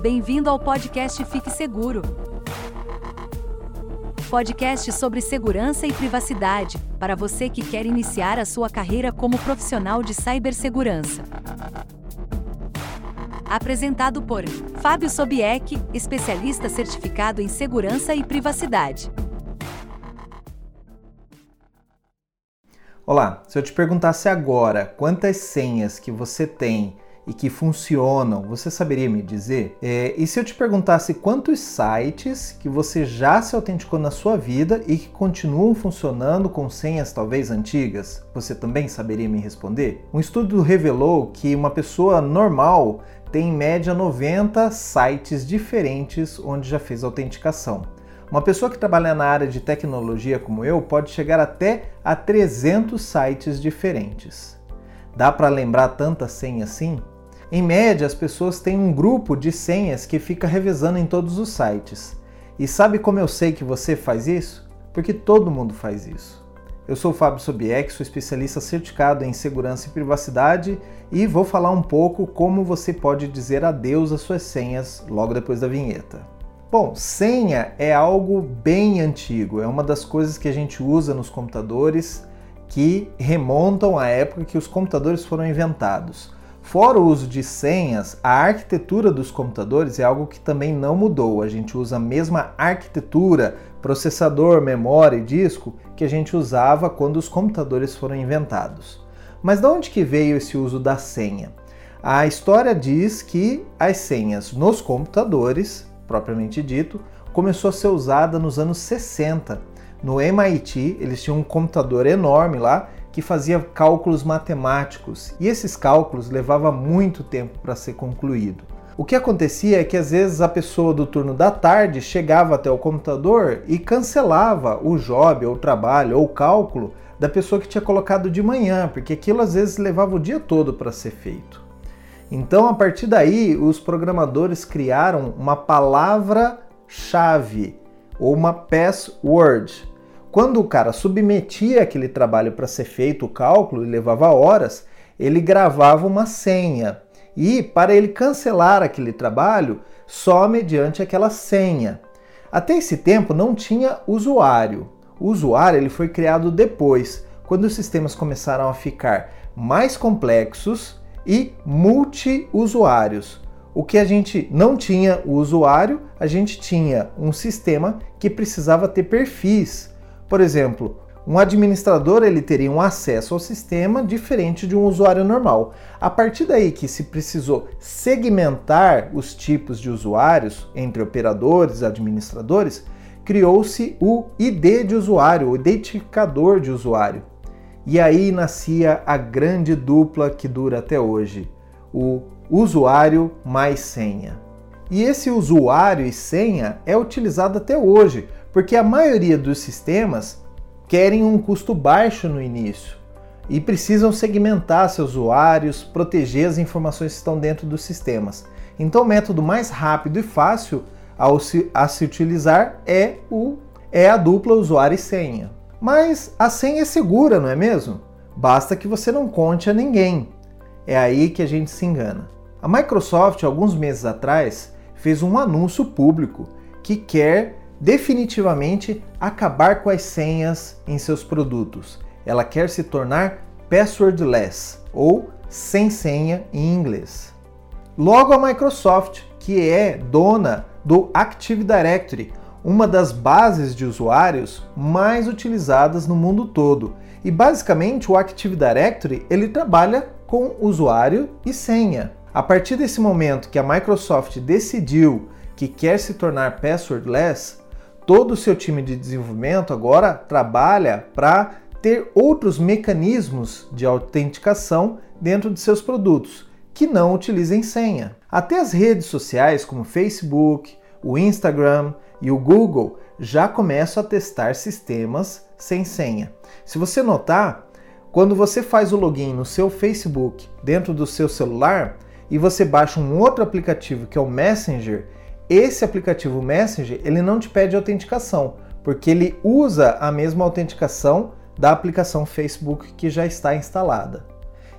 Bem-vindo ao podcast Fique Seguro. Podcast sobre segurança e privacidade, para você que quer iniciar a sua carreira como profissional de cibersegurança. Apresentado por Fábio Sobieck, especialista certificado em segurança e privacidade. Olá, se eu te perguntasse agora quantas senhas que você tem e que funcionam, você saberia me dizer? É, e se eu te perguntasse quantos sites que você já se autenticou na sua vida e que continuam funcionando com senhas talvez antigas, você também saberia me responder? Um estudo revelou que uma pessoa normal tem em média 90 sites diferentes onde já fez autenticação. Uma pessoa que trabalha na área de tecnologia como eu pode chegar até a 300 sites diferentes. Dá para lembrar tanta senha assim? Em média, as pessoas têm um grupo de senhas que fica revezando em todos os sites. E sabe como eu sei que você faz isso? Porque todo mundo faz isso. Eu sou o Fábio Sobieck, sou especialista certificado em segurança e privacidade e vou falar um pouco como você pode dizer adeus às suas senhas logo depois da vinheta. Bom, senha é algo bem antigo, é uma das coisas que a gente usa nos computadores que remontam à época que os computadores foram inventados. Fora o uso de senhas, a arquitetura dos computadores é algo que também não mudou. A gente usa a mesma arquitetura, processador, memória e disco que a gente usava quando os computadores foram inventados. Mas de onde que veio esse uso da senha? A história diz que as senhas nos computadores, propriamente dito, começou a ser usada nos anos 60. No MIT, eles tinham um computador enorme lá que fazia cálculos matemáticos e esses cálculos levava muito tempo para ser concluído. O que acontecia é que às vezes a pessoa do turno da tarde chegava até o computador e cancelava o job, ou o trabalho, ou o cálculo da pessoa que tinha colocado de manhã, porque aquilo às vezes levava o dia todo para ser feito. Então, a partir daí, os programadores criaram uma palavra-chave ou uma password quando o cara submetia aquele trabalho para ser feito o cálculo e levava horas, ele gravava uma senha. E para ele cancelar aquele trabalho, só mediante aquela senha. Até esse tempo não tinha usuário. O usuário ele foi criado depois, quando os sistemas começaram a ficar mais complexos e multiusuários. O que a gente não tinha o usuário, a gente tinha um sistema que precisava ter perfis por exemplo, um administrador ele teria um acesso ao sistema diferente de um usuário normal. A partir daí que se precisou segmentar os tipos de usuários entre operadores e administradores, criou-se o ID de usuário, o identificador de usuário. E aí nascia a grande dupla que dura até hoje, o usuário mais senha. E esse usuário e senha é utilizado até hoje porque a maioria dos sistemas querem um custo baixo no início e precisam segmentar seus usuários, proteger as informações que estão dentro dos sistemas. Então, o método mais rápido e fácil se, a se utilizar é, o, é a dupla usuário e senha. Mas a senha é segura, não é mesmo? Basta que você não conte a ninguém. É aí que a gente se engana. A Microsoft, alguns meses atrás, fez um anúncio público que quer definitivamente acabar com as senhas em seus produtos. Ela quer se tornar passwordless ou sem senha em inglês. Logo a Microsoft, que é dona do Active Directory, uma das bases de usuários mais utilizadas no mundo todo. E basicamente o Active Directory ele trabalha com usuário e senha. A partir desse momento que a Microsoft decidiu que quer se tornar passwordless, todo o seu time de desenvolvimento agora trabalha para ter outros mecanismos de autenticação dentro de seus produtos que não utilizem senha. Até as redes sociais como Facebook, o Instagram e o Google já começam a testar sistemas sem senha. Se você notar, quando você faz o login no seu Facebook dentro do seu celular e você baixa um outro aplicativo que é o Messenger, esse aplicativo Messenger, ele não te pede autenticação, porque ele usa a mesma autenticação da aplicação Facebook que já está instalada.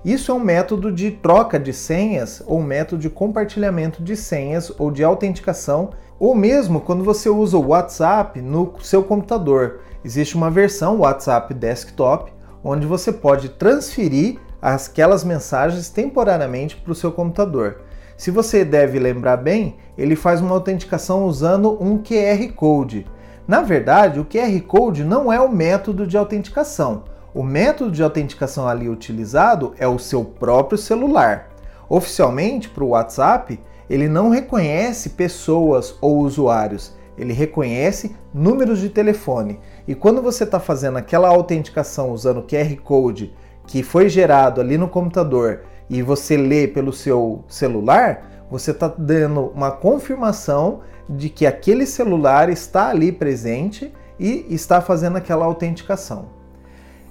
Isso é um método de troca de senhas ou método de compartilhamento de senhas ou de autenticação, ou mesmo quando você usa o WhatsApp no seu computador. Existe uma versão WhatsApp Desktop onde você pode transferir aquelas mensagens temporariamente para o seu computador. Se você deve lembrar bem, ele faz uma autenticação usando um QR Code. Na verdade, o QR Code não é o método de autenticação. O método de autenticação ali utilizado é o seu próprio celular. Oficialmente, para o WhatsApp, ele não reconhece pessoas ou usuários, ele reconhece números de telefone. E quando você está fazendo aquela autenticação usando QR Code que foi gerado ali no computador e você lê pelo seu celular, você está dando uma confirmação de que aquele celular está ali presente e está fazendo aquela autenticação.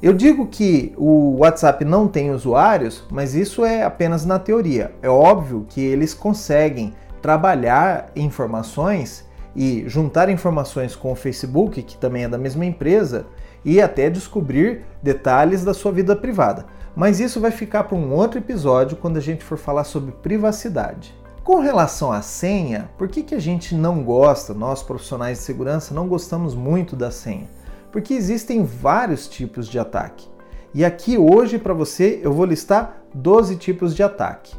Eu digo que o WhatsApp não tem usuários, mas isso é apenas na teoria. É óbvio que eles conseguem trabalhar informações e juntar informações com o Facebook, que também é da mesma empresa, e até descobrir detalhes da sua vida privada. Mas isso vai ficar para um outro episódio quando a gente for falar sobre privacidade. Com relação à senha, por que, que a gente não gosta, nós profissionais de segurança, não gostamos muito da senha? porque existem vários tipos de ataque. E aqui hoje para você eu vou listar 12 tipos de ataque.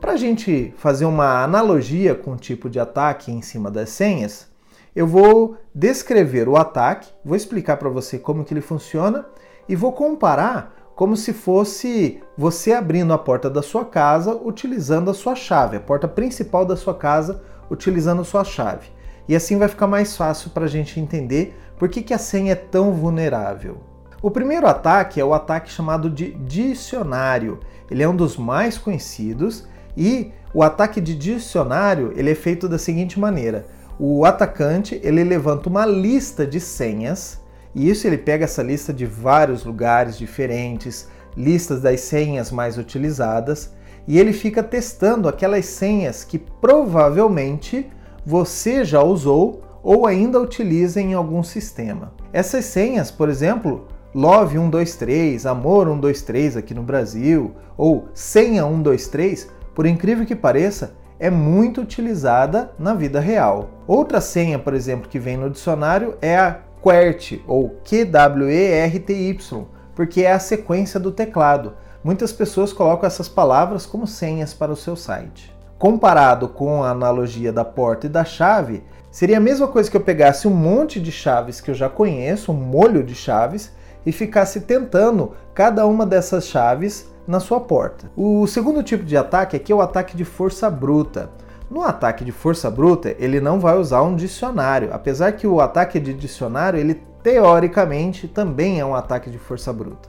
Para a gente fazer uma analogia com o tipo de ataque em cima das senhas, eu vou descrever o ataque, vou explicar para você como que ele funciona e vou comparar como se fosse você abrindo a porta da sua casa utilizando a sua chave, a porta principal da sua casa utilizando a sua chave. E assim vai ficar mais fácil para a gente entender por que, que a senha é tão vulnerável. O primeiro ataque é o ataque chamado de dicionário. Ele é um dos mais conhecidos e o ataque de dicionário ele é feito da seguinte maneira: o atacante ele levanta uma lista de senhas e isso ele pega essa lista de vários lugares diferentes, listas das senhas mais utilizadas e ele fica testando aquelas senhas que provavelmente você já usou ou ainda utiliza em algum sistema. Essas senhas, por exemplo, Love123, Amor123 aqui no Brasil, ou Senha123, por incrível que pareça, é muito utilizada na vida real. Outra senha, por exemplo, que vem no dicionário é a QWERTY, ou Q-W-E-R-T-Y, porque é a sequência do teclado. Muitas pessoas colocam essas palavras como senhas para o seu site. Comparado com a analogia da porta e da chave, seria a mesma coisa que eu pegasse um monte de chaves que eu já conheço, um molho de chaves, e ficasse tentando cada uma dessas chaves na sua porta. O segundo tipo de ataque aqui é o ataque de força bruta. No ataque de força bruta, ele não vai usar um dicionário, apesar que o ataque de dicionário, ele teoricamente também é um ataque de força bruta.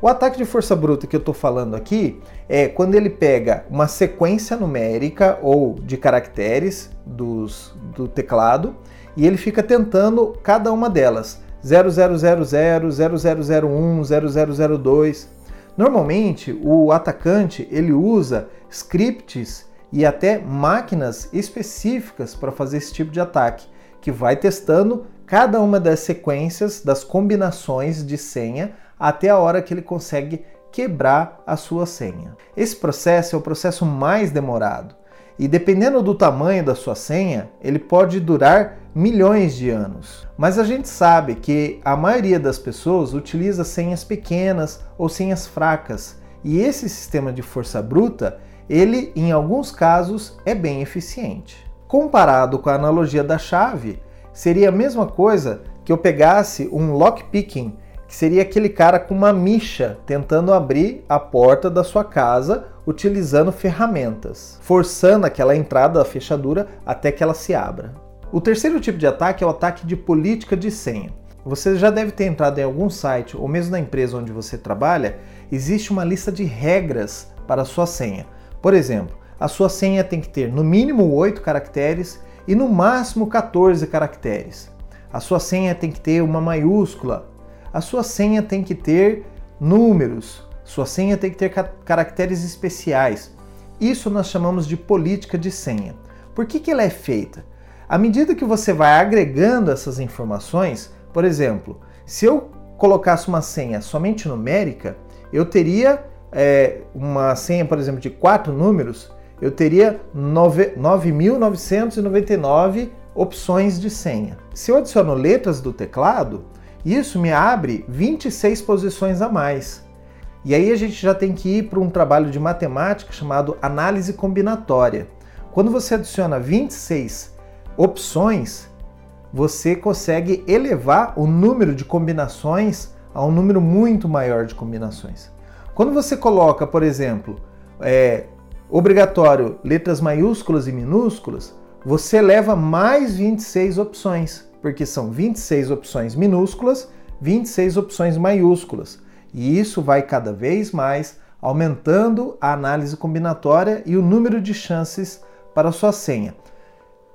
O ataque de força bruta que eu estou falando aqui é quando ele pega uma sequência numérica ou de caracteres dos, do teclado e ele fica tentando cada uma delas. 0000, 0001, 0002. Normalmente, o atacante ele usa scripts e até máquinas específicas para fazer esse tipo de ataque, que vai testando cada uma das sequências, das combinações de senha até a hora que ele consegue quebrar a sua senha. Esse processo é o processo mais demorado e dependendo do tamanho da sua senha, ele pode durar milhões de anos. Mas a gente sabe que a maioria das pessoas utiliza senhas pequenas ou senhas fracas, e esse sistema de força bruta, ele em alguns casos é bem eficiente. Comparado com a analogia da chave, seria a mesma coisa que eu pegasse um lockpicking que seria aquele cara com uma micha tentando abrir a porta da sua casa utilizando ferramentas, forçando aquela entrada da fechadura até que ela se abra. O terceiro tipo de ataque é o ataque de política de senha. Você já deve ter entrado em algum site ou mesmo na empresa onde você trabalha, existe uma lista de regras para a sua senha. Por exemplo, a sua senha tem que ter no mínimo 8 caracteres e no máximo 14 caracteres. A sua senha tem que ter uma maiúscula a sua senha tem que ter números, sua senha tem que ter caracteres especiais. Isso nós chamamos de política de senha. Por que, que ela é feita? À medida que você vai agregando essas informações, por exemplo, se eu colocasse uma senha somente numérica, eu teria é, uma senha, por exemplo, de quatro números, eu teria 9.999 opções de senha. Se eu adiciono letras do teclado, isso me abre 26 posições a mais. E aí a gente já tem que ir para um trabalho de matemática chamado análise combinatória. Quando você adiciona 26 opções, você consegue elevar o número de combinações a um número muito maior de combinações. Quando você coloca, por exemplo, é, obrigatório letras maiúsculas e minúsculas, você leva mais 26 opções, porque são 26 opções minúsculas, 26 opções maiúsculas. E isso vai cada vez mais aumentando a análise combinatória e o número de chances para a sua senha.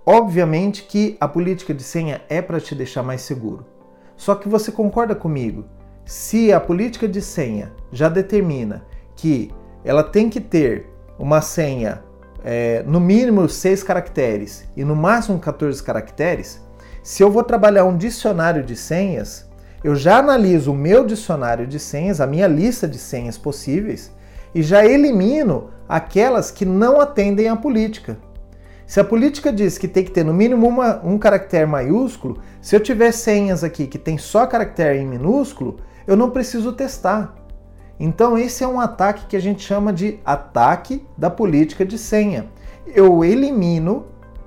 Obviamente que a política de senha é para te deixar mais seguro. Só que você concorda comigo? Se a política de senha já determina que ela tem que ter uma senha é, no mínimo 6 caracteres e no máximo 14 caracteres, se eu vou trabalhar um dicionário de senhas, eu já analiso o meu dicionário de senhas, a minha lista de senhas possíveis, e já elimino aquelas que não atendem à política. Se a política diz que tem que ter no mínimo uma, um caractere maiúsculo, se eu tiver senhas aqui que tem só caractere em minúsculo, eu não preciso testar. Então esse é um ataque que a gente chama de ataque da política de senha. Eu elimino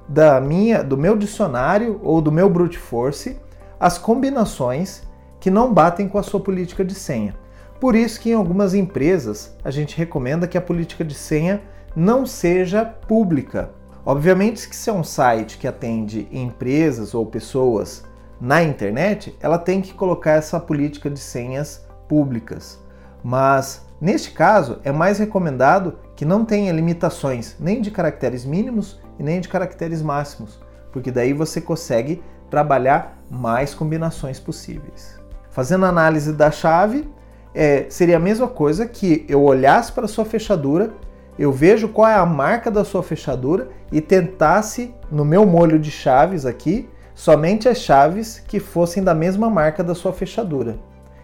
da minha, do meu dicionário ou do meu brute force as combinações que não batem com a sua política de senha. Por isso que em algumas empresas a gente recomenda que a política de senha não seja pública. Obviamente que se é um site que atende empresas ou pessoas na internet, ela tem que colocar essa política de senhas públicas. Mas neste caso é mais recomendado que não tenha limitações nem de caracteres mínimos e nem de caracteres máximos, porque daí você consegue trabalhar mais combinações possíveis. Fazendo análise da chave, é, seria a mesma coisa que eu olhasse para a sua fechadura, eu vejo qual é a marca da sua fechadura e tentasse, no meu molho de chaves aqui, somente as chaves que fossem da mesma marca da sua fechadura.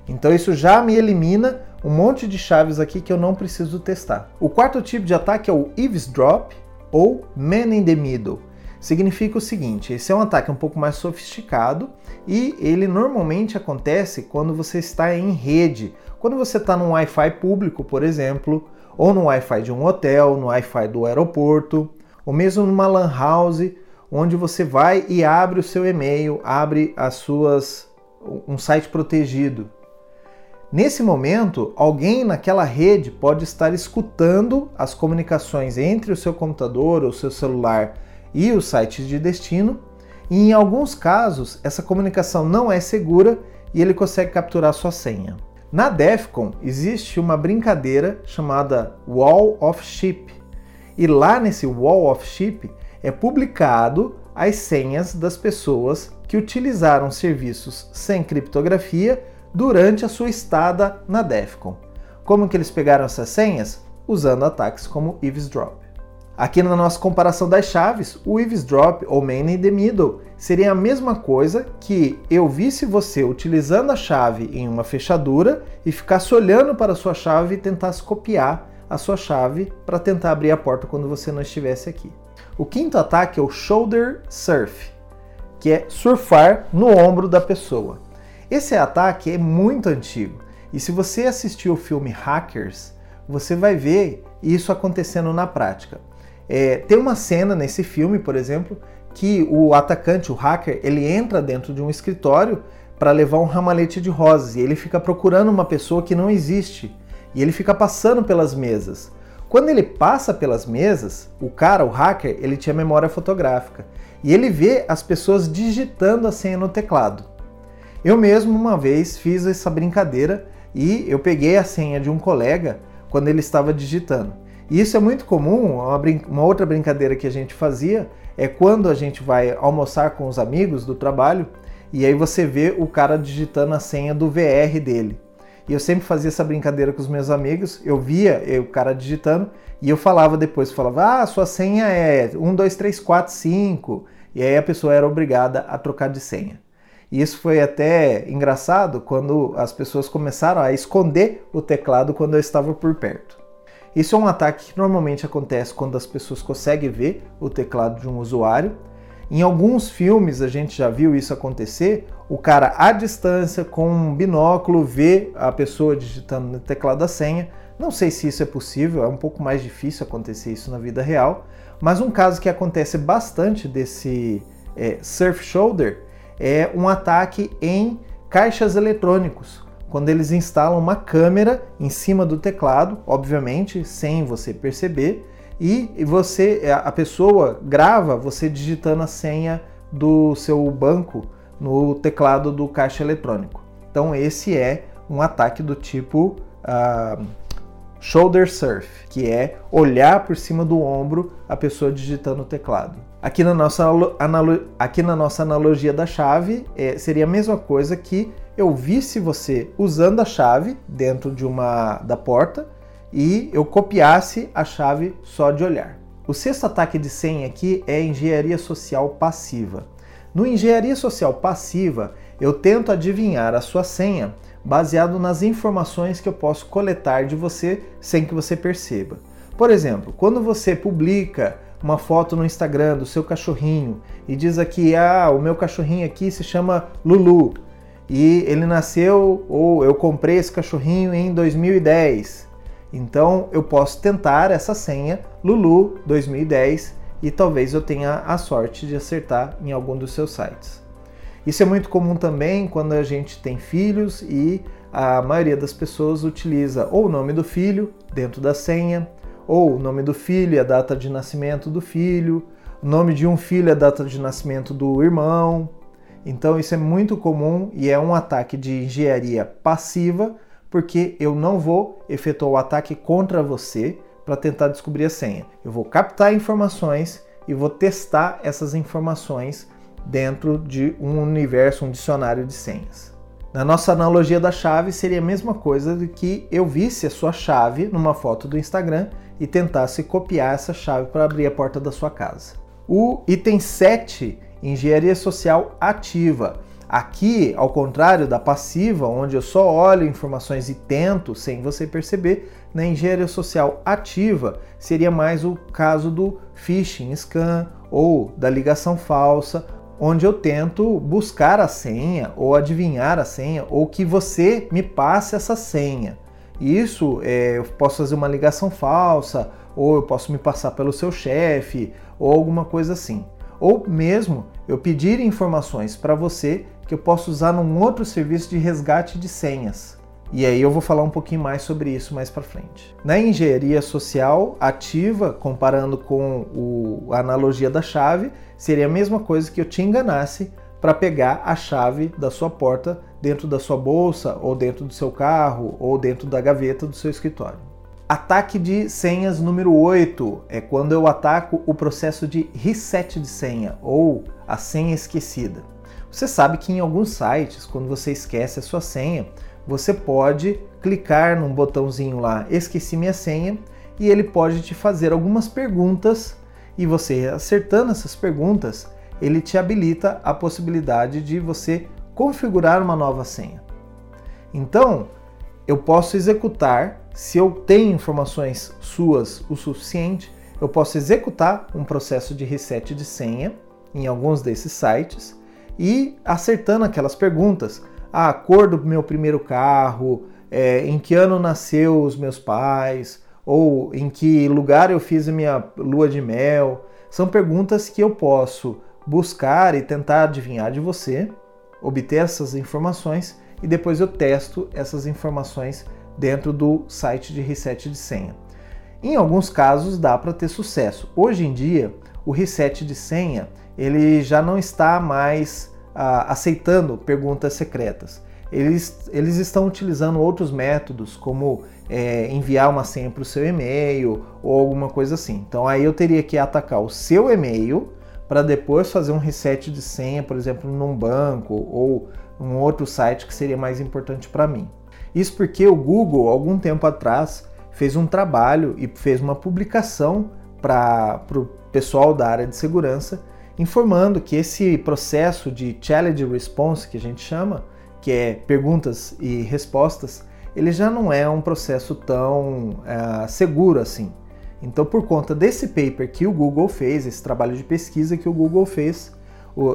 Então isso já me elimina um monte de chaves aqui que eu não preciso testar. O quarto tipo de ataque é o eavesdrop ou man in the middle significa o seguinte: esse é um ataque um pouco mais sofisticado e ele normalmente acontece quando você está em rede, quando você está num Wi-Fi público, por exemplo, ou no Wi-Fi de um hotel, no Wi-Fi do aeroporto, ou mesmo numa LAN house, onde você vai e abre o seu e-mail, abre as suas um site protegido. Nesse momento, alguém naquela rede pode estar escutando as comunicações entre o seu computador ou seu celular e os sites de destino, e em alguns casos essa comunicação não é segura e ele consegue capturar sua senha. Na DEFCON existe uma brincadeira chamada Wall of Ship, e lá nesse Wall of Ship é publicado as senhas das pessoas que utilizaram serviços sem criptografia durante a sua estada na DEFCON. Como que eles pegaram essas senhas? Usando ataques como eavesdrop. Aqui na nossa comparação das chaves, o eavesdrop ou man in the middle seria a mesma coisa que eu visse você utilizando a chave em uma fechadura e ficasse olhando para a sua chave e tentasse copiar a sua chave para tentar abrir a porta quando você não estivesse aqui. O quinto ataque é o shoulder surf, que é surfar no ombro da pessoa. Esse ataque é muito antigo e se você assistiu o filme Hackers, você vai ver isso acontecendo na prática. É, tem uma cena nesse filme, por exemplo, que o atacante, o hacker, ele entra dentro de um escritório para levar um ramalhete de rosas e ele fica procurando uma pessoa que não existe e ele fica passando pelas mesas. Quando ele passa pelas mesas, o cara, o hacker, ele tinha memória fotográfica e ele vê as pessoas digitando a senha no teclado. Eu mesmo uma vez fiz essa brincadeira e eu peguei a senha de um colega quando ele estava digitando. E isso é muito comum, uma, uma outra brincadeira que a gente fazia é quando a gente vai almoçar com os amigos do trabalho e aí você vê o cara digitando a senha do VR dele. E eu sempre fazia essa brincadeira com os meus amigos, eu via o cara digitando e eu falava depois, falava, ah, sua senha é 1, 2, 3, 4, 5. E aí a pessoa era obrigada a trocar de senha. E isso foi até engraçado quando as pessoas começaram a esconder o teclado quando eu estava por perto. Isso é um ataque que normalmente acontece quando as pessoas conseguem ver o teclado de um usuário. Em alguns filmes a gente já viu isso acontecer. O cara à distância com um binóculo vê a pessoa digitando no teclado a senha. Não sei se isso é possível, é um pouco mais difícil acontecer isso na vida real. Mas um caso que acontece bastante desse é, surf shoulder é um ataque em caixas eletrônicos quando eles instalam uma câmera em cima do teclado, obviamente, sem você perceber, e você a pessoa grava você digitando a senha do seu banco no teclado do caixa eletrônico. Então esse é um ataque do tipo uh, shoulder surf, que é olhar por cima do ombro a pessoa digitando o teclado. Aqui na nossa, aqui na nossa analogia da chave, é, seria a mesma coisa que eu visse você usando a chave dentro de uma da porta e eu copiasse a chave só de olhar. O sexto ataque de senha aqui é engenharia social passiva. No engenharia social passiva, eu tento adivinhar a sua senha baseado nas informações que eu posso coletar de você sem que você perceba. Por exemplo, quando você publica uma foto no Instagram do seu cachorrinho e diz aqui: "Ah, o meu cachorrinho aqui se chama Lulu" e ele nasceu ou eu comprei esse cachorrinho em 2010. Então eu posso tentar essa senha Lulu 2010 e talvez eu tenha a sorte de acertar em algum dos seus sites. Isso é muito comum também quando a gente tem filhos e a maioria das pessoas utiliza ou o nome do filho dentro da senha, ou o nome do filho e a data de nascimento do filho, o nome de um filho e a data de nascimento do irmão, então isso é muito comum e é um ataque de engenharia passiva, porque eu não vou efetuar o ataque contra você para tentar descobrir a senha. Eu vou captar informações e vou testar essas informações dentro de um universo, um dicionário de senhas. Na nossa analogia da chave, seria a mesma coisa do que eu visse a sua chave numa foto do Instagram e tentasse copiar essa chave para abrir a porta da sua casa. O item 7 engenharia social ativa. Aqui, ao contrário da passiva, onde eu só olho informações e tento sem você perceber, na engenharia social ativa seria mais o caso do phishing scam ou da ligação falsa, onde eu tento buscar a senha ou adivinhar a senha ou que você me passe essa senha. Isso é, eu posso fazer uma ligação falsa ou eu posso me passar pelo seu chefe ou alguma coisa assim ou mesmo eu pedir informações para você que eu posso usar num outro serviço de resgate de senhas. E aí eu vou falar um pouquinho mais sobre isso mais para frente. Na engenharia social ativa, comparando com o, a analogia da chave, seria a mesma coisa que eu te enganasse para pegar a chave da sua porta dentro da sua bolsa, ou dentro do seu carro, ou dentro da gaveta do seu escritório. Ataque de senhas número 8 é quando eu ataco o processo de reset de senha ou a senha esquecida. Você sabe que em alguns sites, quando você esquece a sua senha, você pode clicar num botãozinho lá, esqueci minha senha, e ele pode te fazer algumas perguntas e você acertando essas perguntas, ele te habilita a possibilidade de você configurar uma nova senha. Então, eu posso executar se eu tenho informações suas o suficiente, eu posso executar um processo de reset de senha em alguns desses sites e acertando aquelas perguntas. A cor do meu primeiro carro, é, em que ano nasceu os meus pais, ou em que lugar eu fiz a minha lua de mel. São perguntas que eu posso buscar e tentar adivinhar de você, obter essas informações e depois eu testo essas informações dentro do site de reset de senha. Em alguns casos dá para ter sucesso. Hoje em dia, o reset de senha ele já não está mais ah, aceitando perguntas secretas. Eles, eles estão utilizando outros métodos, como é, enviar uma senha para o seu e-mail ou alguma coisa assim. Então aí eu teria que atacar o seu e-mail para depois fazer um reset de senha, por exemplo, num banco ou um outro site que seria mais importante para mim. Isso porque o Google, algum tempo atrás, fez um trabalho e fez uma publicação para o pessoal da área de segurança informando que esse processo de challenge response que a gente chama, que é perguntas e respostas, ele já não é um processo tão uh, seguro assim. Então, por conta desse paper que o Google fez, esse trabalho de pesquisa que o Google fez,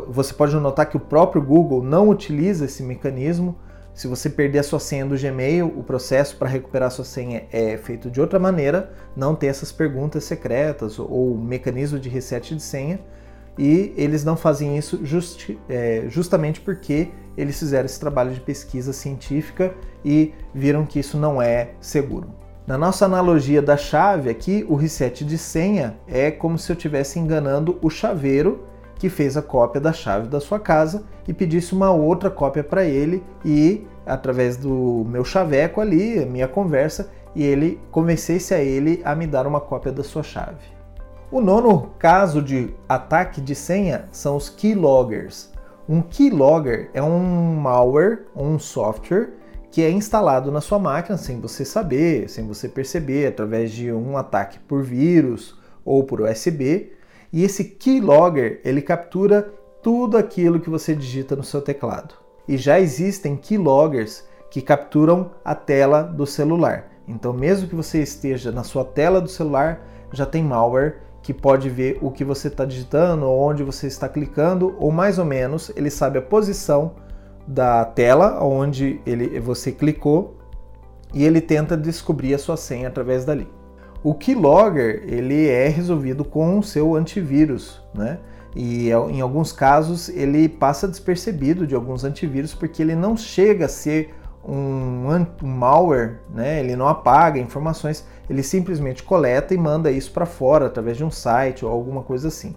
você pode notar que o próprio Google não utiliza esse mecanismo. Se você perder a sua senha do Gmail, o processo para recuperar a sua senha é feito de outra maneira, não tem essas perguntas secretas ou mecanismo de reset de senha. E eles não fazem isso justi é, justamente porque eles fizeram esse trabalho de pesquisa científica e viram que isso não é seguro. Na nossa analogia da chave aqui, o reset de senha é como se eu estivesse enganando o chaveiro que fez a cópia da chave da sua casa e pedisse uma outra cópia para ele e através do meu chaveco ali, minha conversa, e ele convencesse a ele a me dar uma cópia da sua chave. O nono caso de ataque de senha são os keyloggers. Um keylogger é um malware, um software que é instalado na sua máquina sem você saber, sem você perceber, através de um ataque por vírus ou por USB, e esse keylogger, ele captura tudo aquilo que você digita no seu teclado. E já existem keyloggers que capturam a tela do celular. Então, mesmo que você esteja na sua tela do celular, já tem malware que pode ver o que você está digitando, onde você está clicando, ou mais ou menos ele sabe a posição da tela onde ele, você clicou e ele tenta descobrir a sua senha através dali. O keylogger ele é resolvido com o seu antivírus, né? E em alguns casos ele passa despercebido de alguns antivírus porque ele não chega a ser um, um malware, né? Ele não apaga informações, ele simplesmente coleta e manda isso para fora através de um site ou alguma coisa assim.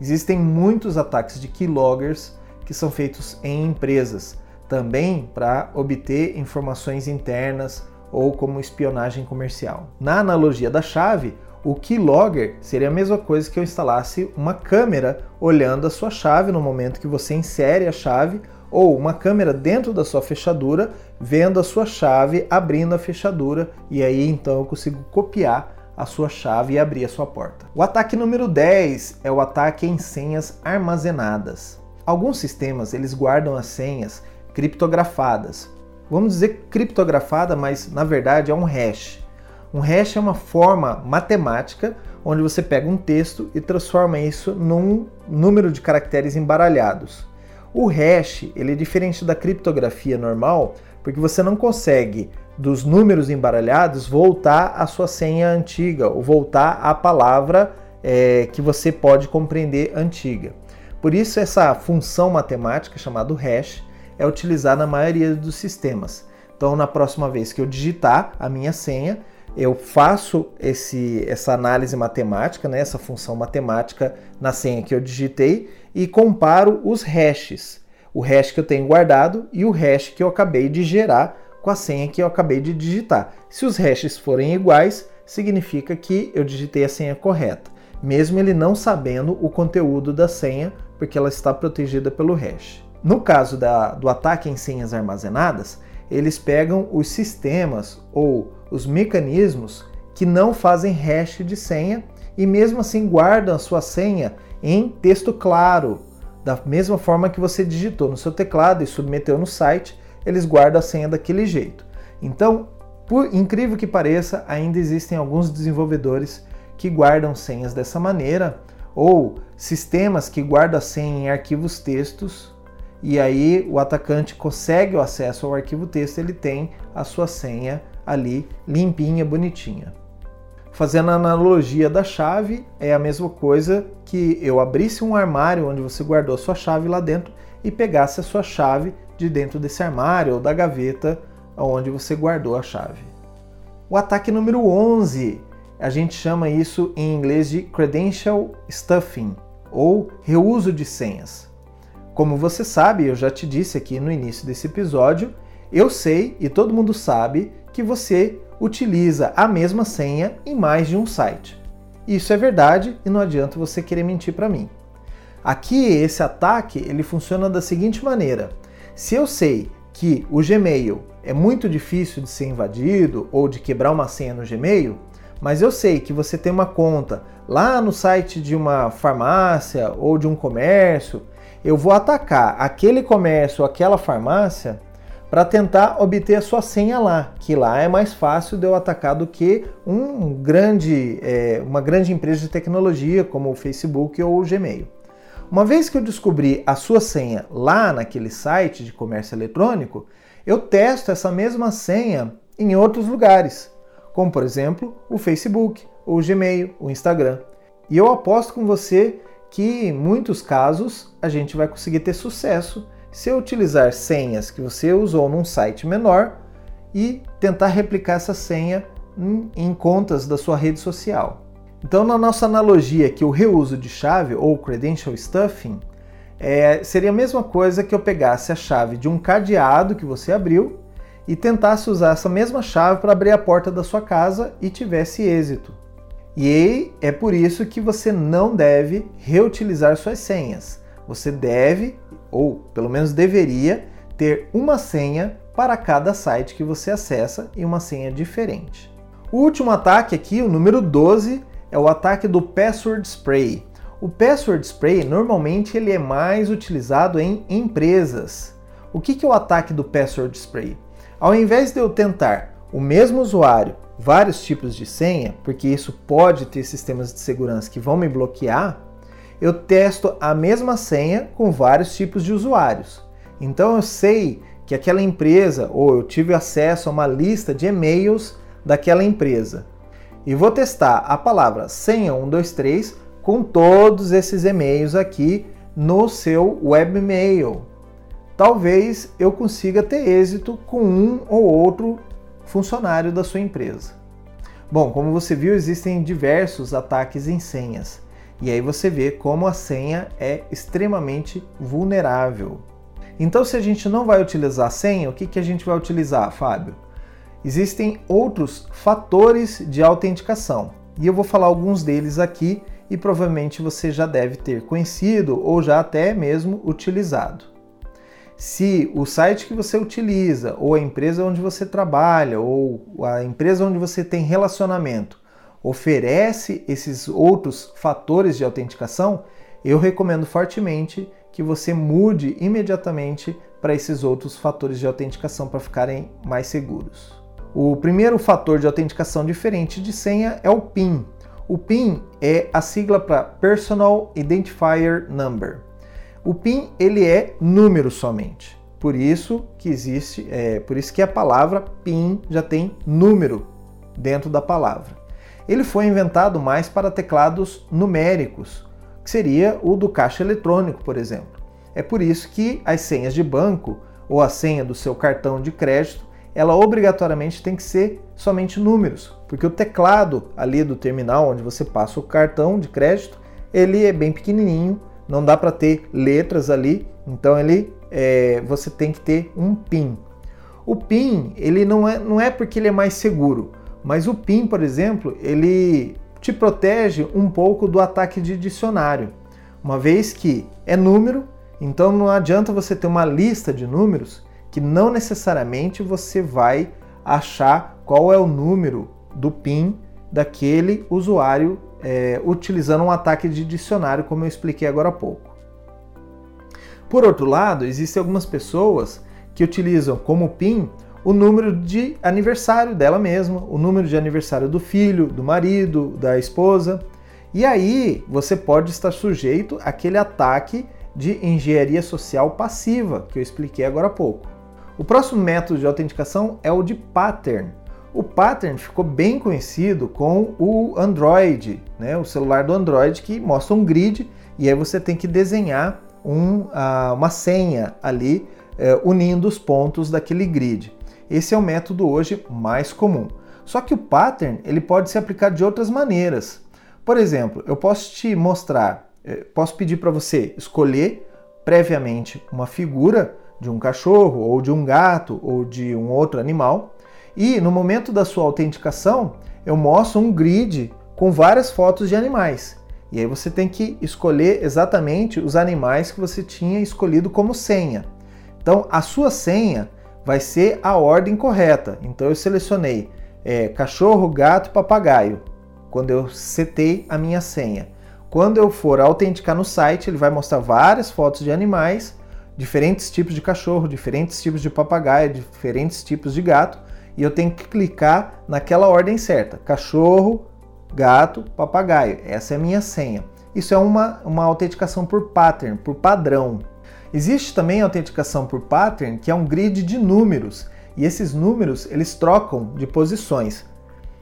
Existem muitos ataques de keyloggers que são feitos em empresas, também para obter informações internas ou como espionagem comercial. Na analogia da chave, o keylogger seria a mesma coisa que eu instalasse uma câmera olhando a sua chave no momento que você insere a chave ou uma câmera dentro da sua fechadura vendo a sua chave abrindo a fechadura e aí então eu consigo copiar a sua chave e abrir a sua porta. O ataque número 10 é o ataque em senhas armazenadas. Alguns sistemas eles guardam as senhas criptografadas, vamos dizer criptografada, mas na verdade é um hash. Um hash é uma forma matemática onde você pega um texto e transforma isso num número de caracteres embaralhados. O hash ele é diferente da criptografia normal porque você não consegue dos números embaralhados voltar à sua senha antiga ou voltar à palavra é, que você pode compreender antiga. Por isso essa função matemática chamada hash é utilizar na maioria dos sistemas. Então, na próxima vez que eu digitar a minha senha, eu faço esse, essa análise matemática, né, essa função matemática na senha que eu digitei e comparo os hashes. O hash que eu tenho guardado e o hash que eu acabei de gerar com a senha que eu acabei de digitar. Se os hashes forem iguais, significa que eu digitei a senha correta, mesmo ele não sabendo o conteúdo da senha, porque ela está protegida pelo hash. No caso da, do ataque em senhas armazenadas, eles pegam os sistemas ou os mecanismos que não fazem hash de senha e mesmo assim guardam a sua senha em texto claro, da mesma forma que você digitou no seu teclado e submeteu no site, eles guardam a senha daquele jeito. Então, por incrível que pareça, ainda existem alguns desenvolvedores que guardam senhas dessa maneira ou sistemas que guardam a senha em arquivos textos e aí o atacante consegue o acesso ao arquivo texto, ele tem a sua senha ali limpinha, bonitinha. Fazendo a analogia da chave, é a mesma coisa que eu abrisse um armário onde você guardou a sua chave lá dentro e pegasse a sua chave de dentro desse armário ou da gaveta onde você guardou a chave. O ataque número 11, a gente chama isso em inglês de credential stuffing ou reuso de senhas. Como você sabe, eu já te disse aqui no início desse episódio, eu sei e todo mundo sabe que você utiliza a mesma senha em mais de um site. Isso é verdade e não adianta você querer mentir para mim. Aqui esse ataque ele funciona da seguinte maneira: se eu sei que o Gmail é muito difícil de ser invadido ou de quebrar uma senha no Gmail, mas eu sei que você tem uma conta lá no site de uma farmácia ou de um comércio, eu vou atacar aquele comércio, aquela farmácia para tentar obter a sua senha lá, que lá é mais fácil de eu atacar do que um grande, é, uma grande empresa de tecnologia como o Facebook ou o Gmail. Uma vez que eu descobri a sua senha lá naquele site de comércio eletrônico, eu testo essa mesma senha em outros lugares, como por exemplo o Facebook, o Gmail, o Instagram. E eu aposto com você que em muitos casos a gente vai conseguir ter sucesso se eu utilizar senhas que você usou num site menor e tentar replicar essa senha em, em contas da sua rede social. Então, na nossa analogia que o reuso de chave ou credential stuffing é, seria a mesma coisa que eu pegasse a chave de um cadeado que você abriu e tentasse usar essa mesma chave para abrir a porta da sua casa e tivesse êxito. E é por isso que você não deve reutilizar suas senhas. Você deve, ou pelo menos deveria, ter uma senha para cada site que você acessa e uma senha diferente. O último ataque aqui, o número 12, é o ataque do Password Spray. O Password Spray normalmente ele é mais utilizado em empresas. O que é o ataque do Password Spray? Ao invés de eu tentar o mesmo usuário, vários tipos de senha, porque isso pode ter sistemas de segurança que vão me bloquear, eu testo a mesma senha com vários tipos de usuários. Então eu sei que aquela empresa ou eu tive acesso a uma lista de e-mails daquela empresa. E vou testar a palavra senha 123 com todos esses e-mails aqui no seu webmail talvez eu consiga ter êxito com um ou outro funcionário da sua empresa. Bom, como você viu, existem diversos ataques em senhas. E aí você vê como a senha é extremamente vulnerável. Então, se a gente não vai utilizar a senha, o que, que a gente vai utilizar, Fábio? Existem outros fatores de autenticação. E eu vou falar alguns deles aqui e provavelmente você já deve ter conhecido ou já até mesmo utilizado se o site que você utiliza, ou a empresa onde você trabalha, ou a empresa onde você tem relacionamento, oferece esses outros fatores de autenticação, eu recomendo fortemente que você mude imediatamente para esses outros fatores de autenticação para ficarem mais seguros. O primeiro fator de autenticação diferente de senha é o PIN. O PIN é a sigla para Personal Identifier Number. O PIN ele é número somente. Por isso que existe, é, por isso que a palavra PIN já tem número dentro da palavra. Ele foi inventado mais para teclados numéricos, que seria o do caixa eletrônico, por exemplo. É por isso que as senhas de banco ou a senha do seu cartão de crédito, ela obrigatoriamente tem que ser somente números, porque o teclado ali do terminal onde você passa o cartão de crédito, ele é bem pequenininho não dá para ter letras ali, então ele é, você tem que ter um PIN. O PIN ele não é, não é porque ele é mais seguro, mas o PIN, por exemplo, ele te protege um pouco do ataque de dicionário, uma vez que é número, então não adianta você ter uma lista de números que não necessariamente você vai achar qual é o número do PIN daquele usuário é, utilizando um ataque de dicionário, como eu expliquei agora há pouco. Por outro lado, existem algumas pessoas que utilizam como PIN o número de aniversário dela mesma, o número de aniversário do filho, do marido, da esposa. E aí você pode estar sujeito àquele ataque de engenharia social passiva que eu expliquei agora há pouco. O próximo método de autenticação é o de pattern. O pattern ficou bem conhecido com o Android, né, o celular do Android que mostra um grid e aí você tem que desenhar um, uh, uma senha ali uh, unindo os pontos daquele grid. Esse é o método hoje mais comum. Só que o pattern ele pode ser aplicado de outras maneiras. Por exemplo, eu posso te mostrar, eh, posso pedir para você escolher previamente uma figura de um cachorro ou de um gato ou de um outro animal e no momento da sua autenticação, eu mostro um grid com várias fotos de animais. E aí você tem que escolher exatamente os animais que você tinha escolhido como senha. Então a sua senha vai ser a ordem correta. Então eu selecionei é, cachorro, gato, papagaio. quando eu setei a minha senha. Quando eu for autenticar no site, ele vai mostrar várias fotos de animais, diferentes tipos de cachorro, diferentes tipos de papagaio, diferentes tipos de gato, e eu tenho que clicar naquela ordem certa: cachorro, gato, papagaio. Essa é a minha senha. Isso é uma, uma autenticação por pattern, por padrão. Existe também a autenticação por pattern, que é um grid de números, e esses números eles trocam de posições.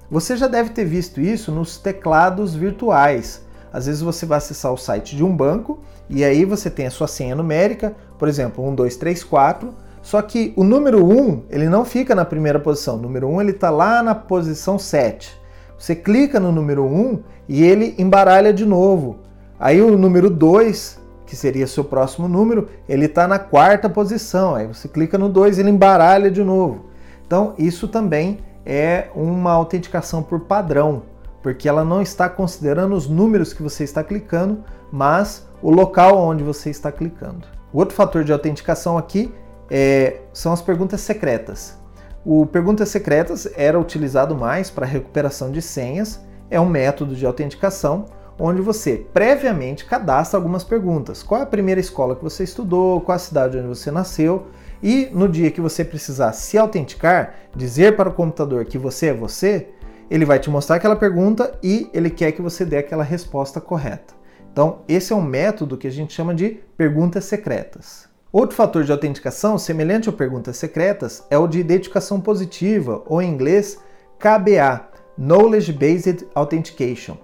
Você já deve ter visto isso nos teclados virtuais. Às vezes você vai acessar o site de um banco e aí você tem a sua senha numérica, por exemplo, 1, 2, 3, 4, só que o número 1 ele não fica na primeira posição, o número 1 ele está lá na posição 7. Você clica no número 1 e ele embaralha de novo. Aí o número 2, que seria seu próximo número, ele está na quarta posição. Aí você clica no 2 e ele embaralha de novo. Então isso também é uma autenticação por padrão, porque ela não está considerando os números que você está clicando, mas o local onde você está clicando. O outro fator de autenticação aqui é, são as perguntas secretas. O perguntas secretas era utilizado mais para recuperação de senhas, é um método de autenticação onde você previamente cadastra algumas perguntas. Qual é a primeira escola que você estudou, qual a cidade onde você nasceu, e no dia que você precisar se autenticar, dizer para o computador que você é você, ele vai te mostrar aquela pergunta e ele quer que você dê aquela resposta correta. Então, esse é um método que a gente chama de perguntas secretas. Outro fator de autenticação, semelhante a perguntas secretas, é o de identificação positiva, ou em inglês KBA, Knowledge Based Authentication.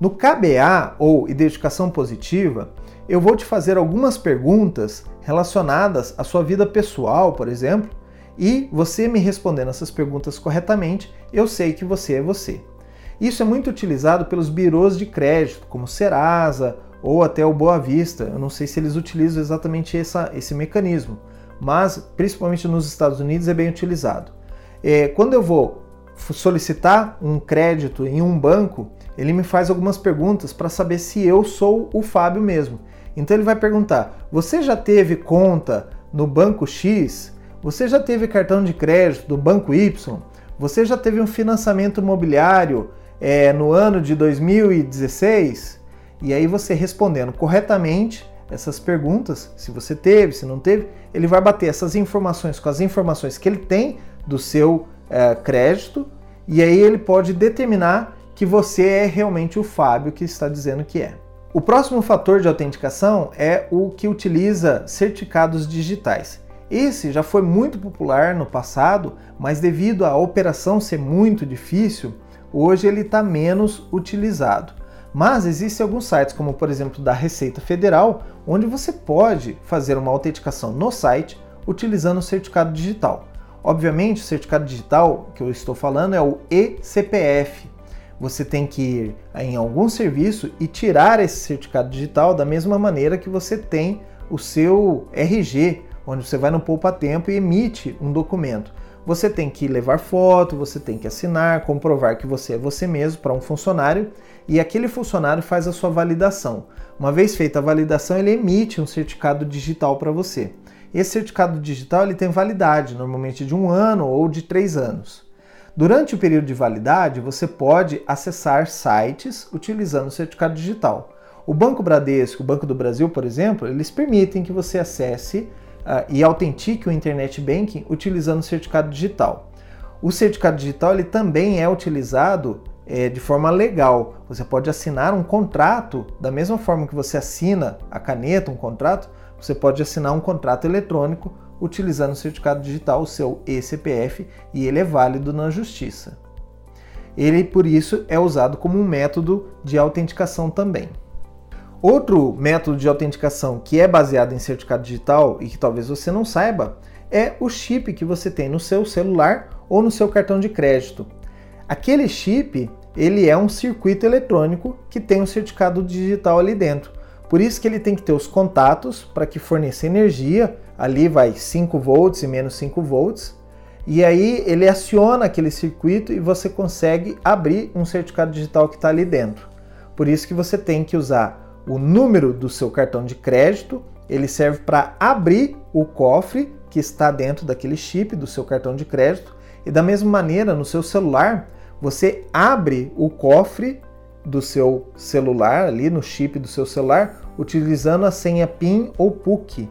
No KBA, ou identificação positiva, eu vou te fazer algumas perguntas relacionadas à sua vida pessoal, por exemplo, e você me respondendo essas perguntas corretamente, eu sei que você é você. Isso é muito utilizado pelos birôs de crédito, como Serasa ou até o Boa Vista. Eu não sei se eles utilizam exatamente essa, esse mecanismo, mas principalmente nos Estados Unidos é bem utilizado. É, quando eu vou solicitar um crédito em um banco, ele me faz algumas perguntas para saber se eu sou o Fábio mesmo. Então ele vai perguntar: você já teve conta no banco X? Você já teve cartão de crédito do banco Y? Você já teve um financiamento imobiliário é, no ano de 2016? E aí você respondendo corretamente essas perguntas, se você teve, se não teve, ele vai bater essas informações com as informações que ele tem do seu é, crédito e aí ele pode determinar que você é realmente o Fábio que está dizendo que é. O próximo fator de autenticação é o que utiliza certificados digitais. Esse já foi muito popular no passado, mas devido à operação ser muito difícil, hoje ele está menos utilizado. Mas existem alguns sites, como por exemplo da Receita Federal, onde você pode fazer uma autenticação no site utilizando o certificado digital. Obviamente, o certificado digital que eu estou falando é o eCPF, você tem que ir em algum serviço e tirar esse certificado digital da mesma maneira que você tem o seu RG, onde você vai no Poupa Tempo e emite um documento. Você tem que levar foto, você tem que assinar, comprovar que você é você mesmo para um funcionário e aquele funcionário faz a sua validação. Uma vez feita a validação, ele emite um certificado digital para você. Esse certificado digital ele tem validade, normalmente de um ano ou de três anos. Durante o período de validade, você pode acessar sites utilizando o certificado digital. O Banco Bradesco, o Banco do Brasil, por exemplo, eles permitem que você acesse uh, e autentique o Internet Banking utilizando o certificado digital. O certificado digital ele também é utilizado é, de forma legal. Você pode assinar um contrato da mesma forma que você assina a caneta, um contrato, você pode assinar um contrato eletrônico utilizando o certificado digital, o seu eCPF, e ele é válido na justiça. Ele, por isso, é usado como um método de autenticação também. Outro método de autenticação que é baseado em certificado digital e que talvez você não saiba é o chip que você tem no seu celular ou no seu cartão de crédito. Aquele chip, ele é um circuito eletrônico que tem um certificado digital ali dentro. Por isso que ele tem que ter os contatos para que forneça energia, ali vai 5 volts e menos 5 volts, e aí ele aciona aquele circuito e você consegue abrir um certificado digital que está ali dentro. Por isso que você tem que usar o número do seu cartão de crédito, ele serve para abrir o cofre que está dentro daquele chip do seu cartão de crédito, e da mesma maneira no seu celular você abre o cofre do seu celular, ali no chip do seu celular, utilizando a senha PIN ou PUC.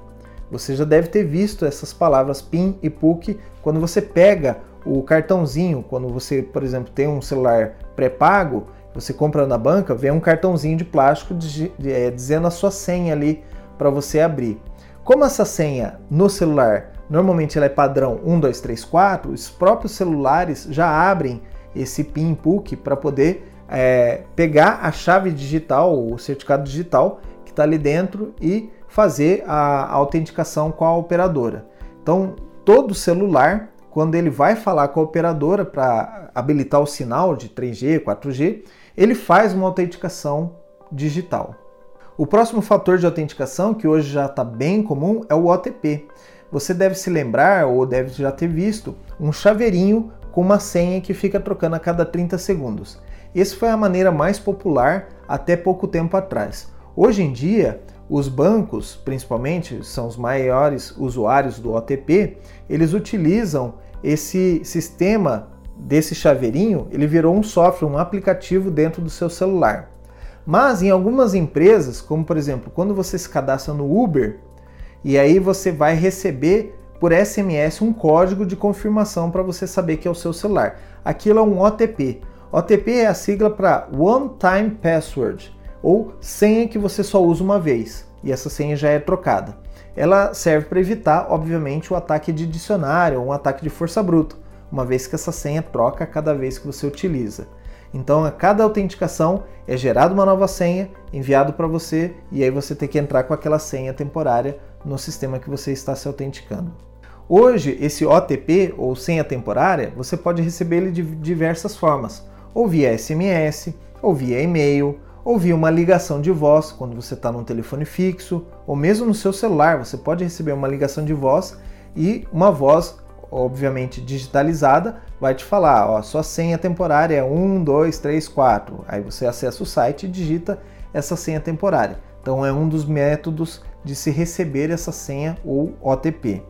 Você já deve ter visto essas palavras PIN e PUC quando você pega o cartãozinho, quando você, por exemplo, tem um celular pré-pago, você compra na banca, vem um cartãozinho de plástico de, de, é, dizendo a sua senha ali para você abrir. Como essa senha no celular normalmente ela é padrão 1, 2, 3, 4, os próprios celulares já abrem esse PIN PUC para poder é, pegar a chave digital, o certificado digital que está ali dentro e fazer a autenticação com a operadora. Então, todo celular, quando ele vai falar com a operadora para habilitar o sinal de 3G, 4G, ele faz uma autenticação digital. O próximo fator de autenticação, que hoje já está bem comum, é o OTP. Você deve se lembrar, ou deve já ter visto, um chaveirinho com uma senha que fica trocando a cada 30 segundos. Essa foi a maneira mais popular até pouco tempo atrás. Hoje em dia, os bancos, principalmente, são os maiores usuários do OTP, eles utilizam esse sistema desse chaveirinho, ele virou um software, um aplicativo dentro do seu celular. Mas em algumas empresas, como por exemplo, quando você se cadastra no Uber, e aí você vai receber por SMS um código de confirmação para você saber que é o seu celular. Aquilo é um OTP. OTP é a sigla para One Time Password, ou senha que você só usa uma vez, e essa senha já é trocada. Ela serve para evitar, obviamente, o ataque de dicionário ou um ataque de força bruta, uma vez que essa senha troca cada vez que você utiliza. Então, a cada autenticação é gerada uma nova senha, enviado para você, e aí você tem que entrar com aquela senha temporária no sistema que você está se autenticando. Hoje, esse OTP ou senha temporária, você pode receber ele de diversas formas ou via SMS, ou via e-mail, ou via uma ligação de voz quando você está num telefone fixo, ou mesmo no seu celular, você pode receber uma ligação de voz e uma voz, obviamente digitalizada, vai te falar: ó, sua senha temporária é 1, 2, 3, 4. Aí você acessa o site e digita essa senha temporária. Então é um dos métodos de se receber essa senha ou OTP.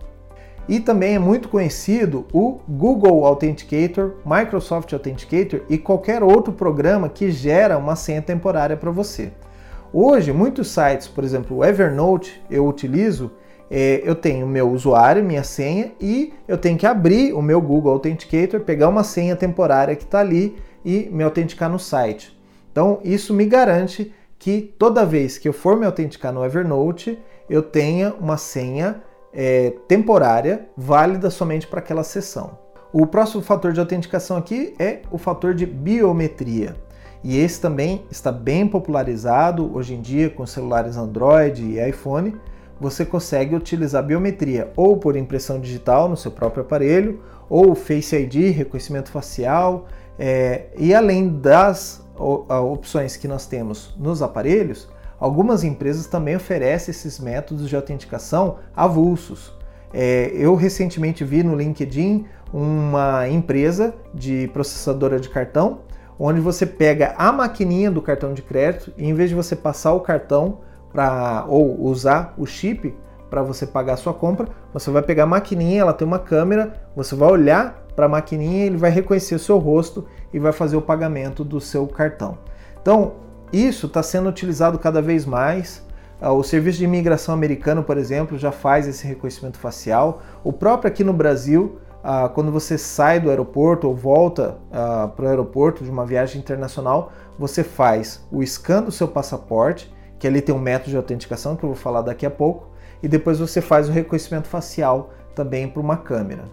E também é muito conhecido o Google Authenticator, Microsoft Authenticator e qualquer outro programa que gera uma senha temporária para você. Hoje, muitos sites, por exemplo, o Evernote, eu utilizo, é, eu tenho meu usuário, minha senha, e eu tenho que abrir o meu Google Authenticator, pegar uma senha temporária que está ali e me autenticar no site. Então, isso me garante que toda vez que eu for me autenticar no Evernote, eu tenha uma senha é, temporária, válida somente para aquela sessão. O próximo fator de autenticação aqui é o fator de biometria. E esse também está bem popularizado hoje em dia com celulares Android e iPhone. Você consegue utilizar biometria ou por impressão digital no seu próprio aparelho, ou Face ID, reconhecimento facial, é, e além das opções que nós temos nos aparelhos, Algumas empresas também oferecem esses métodos de autenticação avulsos. É, eu recentemente vi no LinkedIn uma empresa de processadora de cartão, onde você pega a maquininha do cartão de crédito e em vez de você passar o cartão para ou usar o chip para você pagar a sua compra, você vai pegar a maquininha, ela tem uma câmera, você vai olhar para a maquininha, ele vai reconhecer o seu rosto e vai fazer o pagamento do seu cartão. Então, isso está sendo utilizado cada vez mais. Ah, o Serviço de Imigração americano, por exemplo, já faz esse reconhecimento facial. O próprio aqui no Brasil, ah, quando você sai do aeroporto ou volta ah, para o aeroporto de uma viagem internacional, você faz o scan do seu passaporte, que ali tem um método de autenticação que eu vou falar daqui a pouco, e depois você faz o reconhecimento facial também para uma câmera.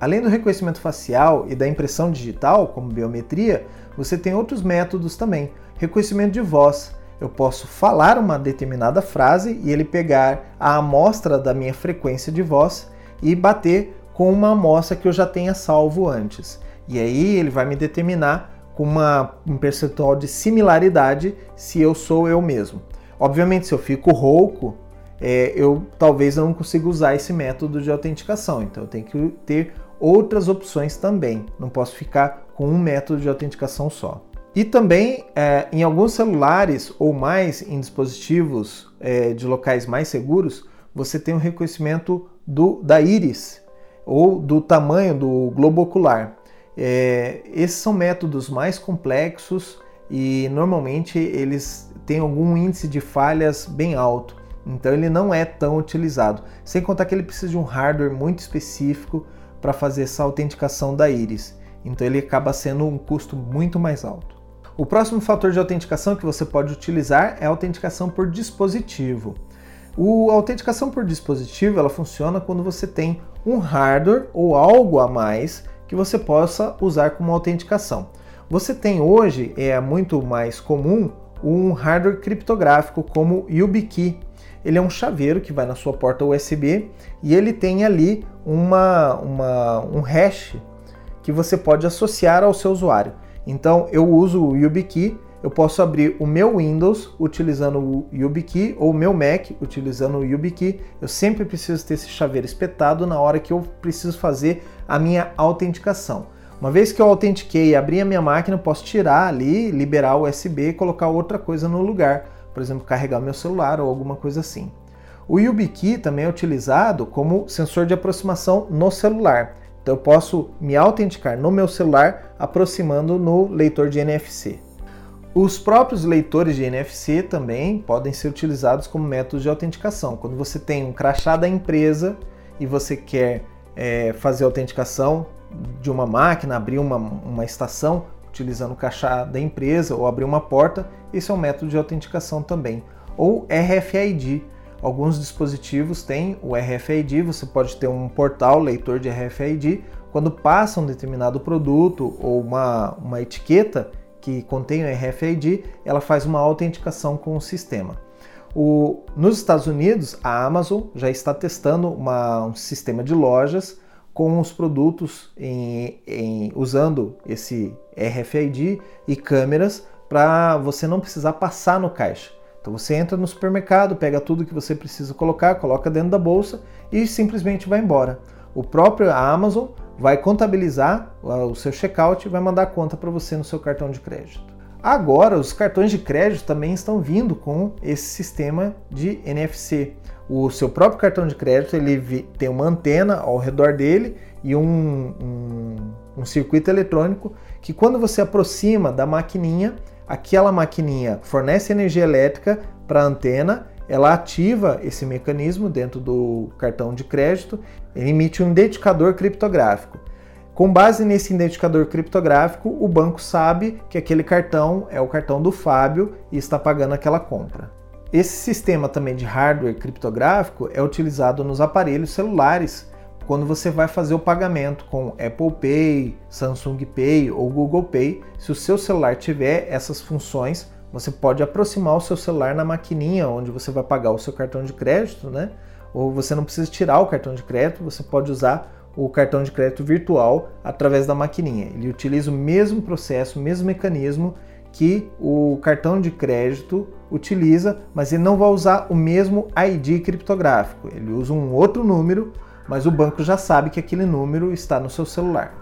Além do reconhecimento facial e da impressão digital, como biometria, você tem outros métodos também. Reconhecimento de voz. Eu posso falar uma determinada frase e ele pegar a amostra da minha frequência de voz e bater com uma amostra que eu já tenha salvo antes. E aí ele vai me determinar com uma, um percentual de similaridade se eu sou eu mesmo. Obviamente, se eu fico rouco, é, eu talvez não consiga usar esse método de autenticação. Então eu tenho que ter outras opções também. Não posso ficar com um método de autenticação só. E também é, em alguns celulares ou mais em dispositivos é, de locais mais seguros, você tem o um reconhecimento do, da íris ou do tamanho do globo ocular. É, esses são métodos mais complexos e normalmente eles têm algum índice de falhas bem alto. Então ele não é tão utilizado. Sem contar que ele precisa de um hardware muito específico para fazer essa autenticação da íris. Então ele acaba sendo um custo muito mais alto. O próximo fator de autenticação que você pode utilizar é a autenticação por dispositivo. O, a autenticação por dispositivo ela funciona quando você tem um hardware ou algo a mais que você possa usar como autenticação. Você tem hoje, é muito mais comum, um hardware criptográfico como YubiKey. Ele é um chaveiro que vai na sua porta USB e ele tem ali uma, uma, um hash que você pode associar ao seu usuário. Então eu uso o YubiKey, eu posso abrir o meu Windows utilizando o YubiKey ou o meu Mac utilizando o YubiKey. Eu sempre preciso ter esse chaveiro espetado na hora que eu preciso fazer a minha autenticação. Uma vez que eu autentiquei e abri a minha máquina, eu posso tirar ali, liberar o USB e colocar outra coisa no lugar, por exemplo, carregar meu celular ou alguma coisa assim. O YubiKey também é utilizado como sensor de aproximação no celular. Então eu posso me autenticar no meu celular aproximando no leitor de NFC. Os próprios leitores de NFC também podem ser utilizados como método de autenticação. Quando você tem um crachá da empresa e você quer é, fazer autenticação de uma máquina, abrir uma, uma estação utilizando o crachá da empresa ou abrir uma porta, esse é um método de autenticação também. Ou RFID, Alguns dispositivos têm o RFID, você pode ter um portal leitor de RFID. Quando passa um determinado produto ou uma, uma etiqueta que contém o RFID, ela faz uma autenticação com o sistema. O, nos Estados Unidos, a Amazon já está testando uma, um sistema de lojas com os produtos em, em, usando esse RFID e câmeras para você não precisar passar no caixa. Então você entra no supermercado, pega tudo que você precisa colocar, coloca dentro da bolsa e simplesmente vai embora. O próprio Amazon vai contabilizar o seu checkout e vai mandar a conta para você no seu cartão de crédito. Agora, os cartões de crédito também estão vindo com esse sistema de NFC. O seu próprio cartão de crédito ele tem uma antena ao redor dele e um, um, um circuito eletrônico que quando você aproxima da maquininha, aquela maquininha fornece energia elétrica para a antena, ela ativa esse mecanismo dentro do cartão de crédito, ele emite um identificador criptográfico. Com base nesse identificador criptográfico, o banco sabe que aquele cartão é o cartão do Fábio e está pagando aquela compra. Esse sistema também de hardware criptográfico é utilizado nos aparelhos celulares quando você vai fazer o pagamento com Apple Pay, Samsung Pay ou Google Pay, se o seu celular tiver essas funções, você pode aproximar o seu celular na maquininha onde você vai pagar o seu cartão de crédito, né? Ou você não precisa tirar o cartão de crédito, você pode usar o cartão de crédito virtual através da maquininha. Ele utiliza o mesmo processo, o mesmo mecanismo que o cartão de crédito utiliza, mas ele não vai usar o mesmo ID criptográfico. Ele usa um outro número mas o banco já sabe que aquele número está no seu celular.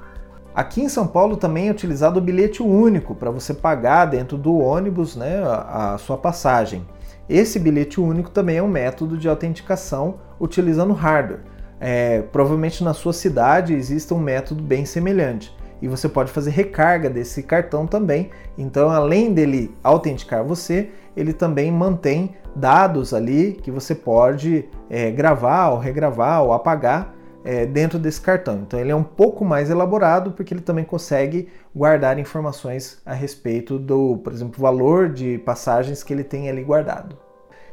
Aqui em São Paulo também é utilizado o bilhete único para você pagar dentro do ônibus né, a, sua passagem. Esse bilhete único também é um método de autenticação utilizando hardware. É, provavelmente na sua cidade existe um método bem semelhante e você pode fazer recarga desse cartão também. Então, além dele autenticar você, ele também mantém dados ali que você pode é, gravar ou regravar ou apagar é, dentro desse cartão. Então ele é um pouco mais elaborado porque ele também consegue guardar informações a respeito do, por exemplo, valor de passagens que ele tem ali guardado.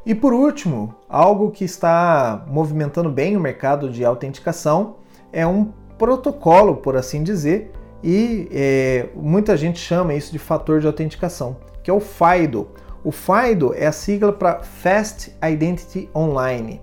E por último, algo que está movimentando bem o mercado de autenticação é um protocolo, por assim dizer, e é, muita gente chama isso de fator de autenticação, que é o FIDO. O FIDO é a sigla para Fast Identity Online.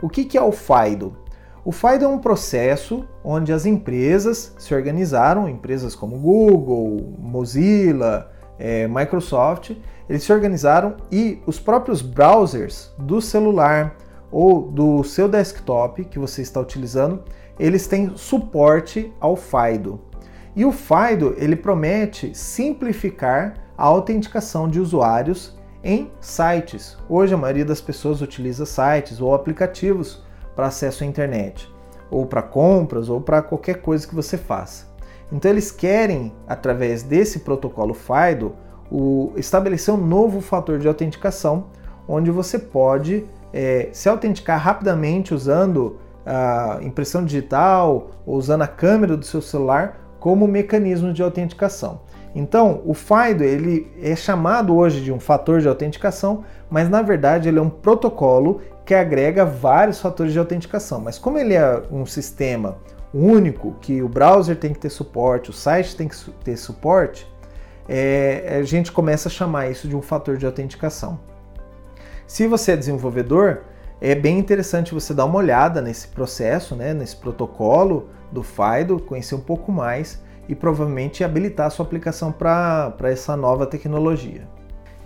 O que, que é o FIDO? O FIDO é um processo onde as empresas se organizaram, empresas como Google, Mozilla, é, Microsoft, eles se organizaram e os próprios browsers do celular ou do seu desktop que você está utilizando, eles têm suporte ao FIDO. E o FIDO ele promete simplificar a autenticação de usuários em sites. Hoje a maioria das pessoas utiliza sites ou aplicativos para acesso à internet, ou para compras, ou para qualquer coisa que você faça. Então eles querem, através desse protocolo FIDO, o, estabelecer um novo fator de autenticação, onde você pode é, se autenticar rapidamente usando a impressão digital ou usando a câmera do seu celular como mecanismo de autenticação. Então, o FIDO ele é chamado hoje de um fator de autenticação, mas na verdade ele é um protocolo que agrega vários fatores de autenticação. Mas como ele é um sistema único, que o browser tem que ter suporte, o site tem que ter suporte, é, a gente começa a chamar isso de um fator de autenticação. Se você é desenvolvedor, é bem interessante você dar uma olhada nesse processo, né, nesse protocolo do FIDO, conhecer um pouco mais e provavelmente habilitar a sua aplicação para essa nova tecnologia.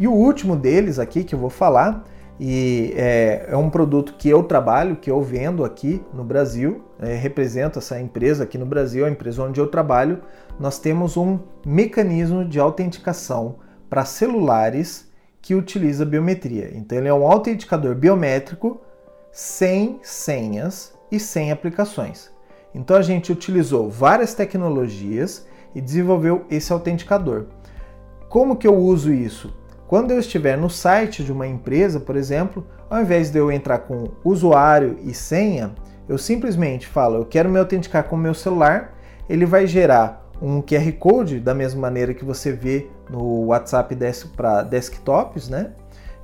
E o último deles aqui que eu vou falar e é, é, um produto que eu trabalho, que eu vendo aqui no Brasil, é, represento essa empresa aqui no Brasil, a empresa onde eu trabalho. Nós temos um mecanismo de autenticação para celulares que utiliza biometria. Então, ele é um autenticador biométrico sem senhas e sem aplicações. Então, a gente utilizou várias tecnologias e desenvolveu esse autenticador. Como que eu uso isso? Quando eu estiver no site de uma empresa, por exemplo, ao invés de eu entrar com usuário e senha, eu simplesmente falo, eu quero me autenticar com o meu celular, ele vai gerar um QR Code da mesma maneira que você vê no WhatsApp para desktops, né?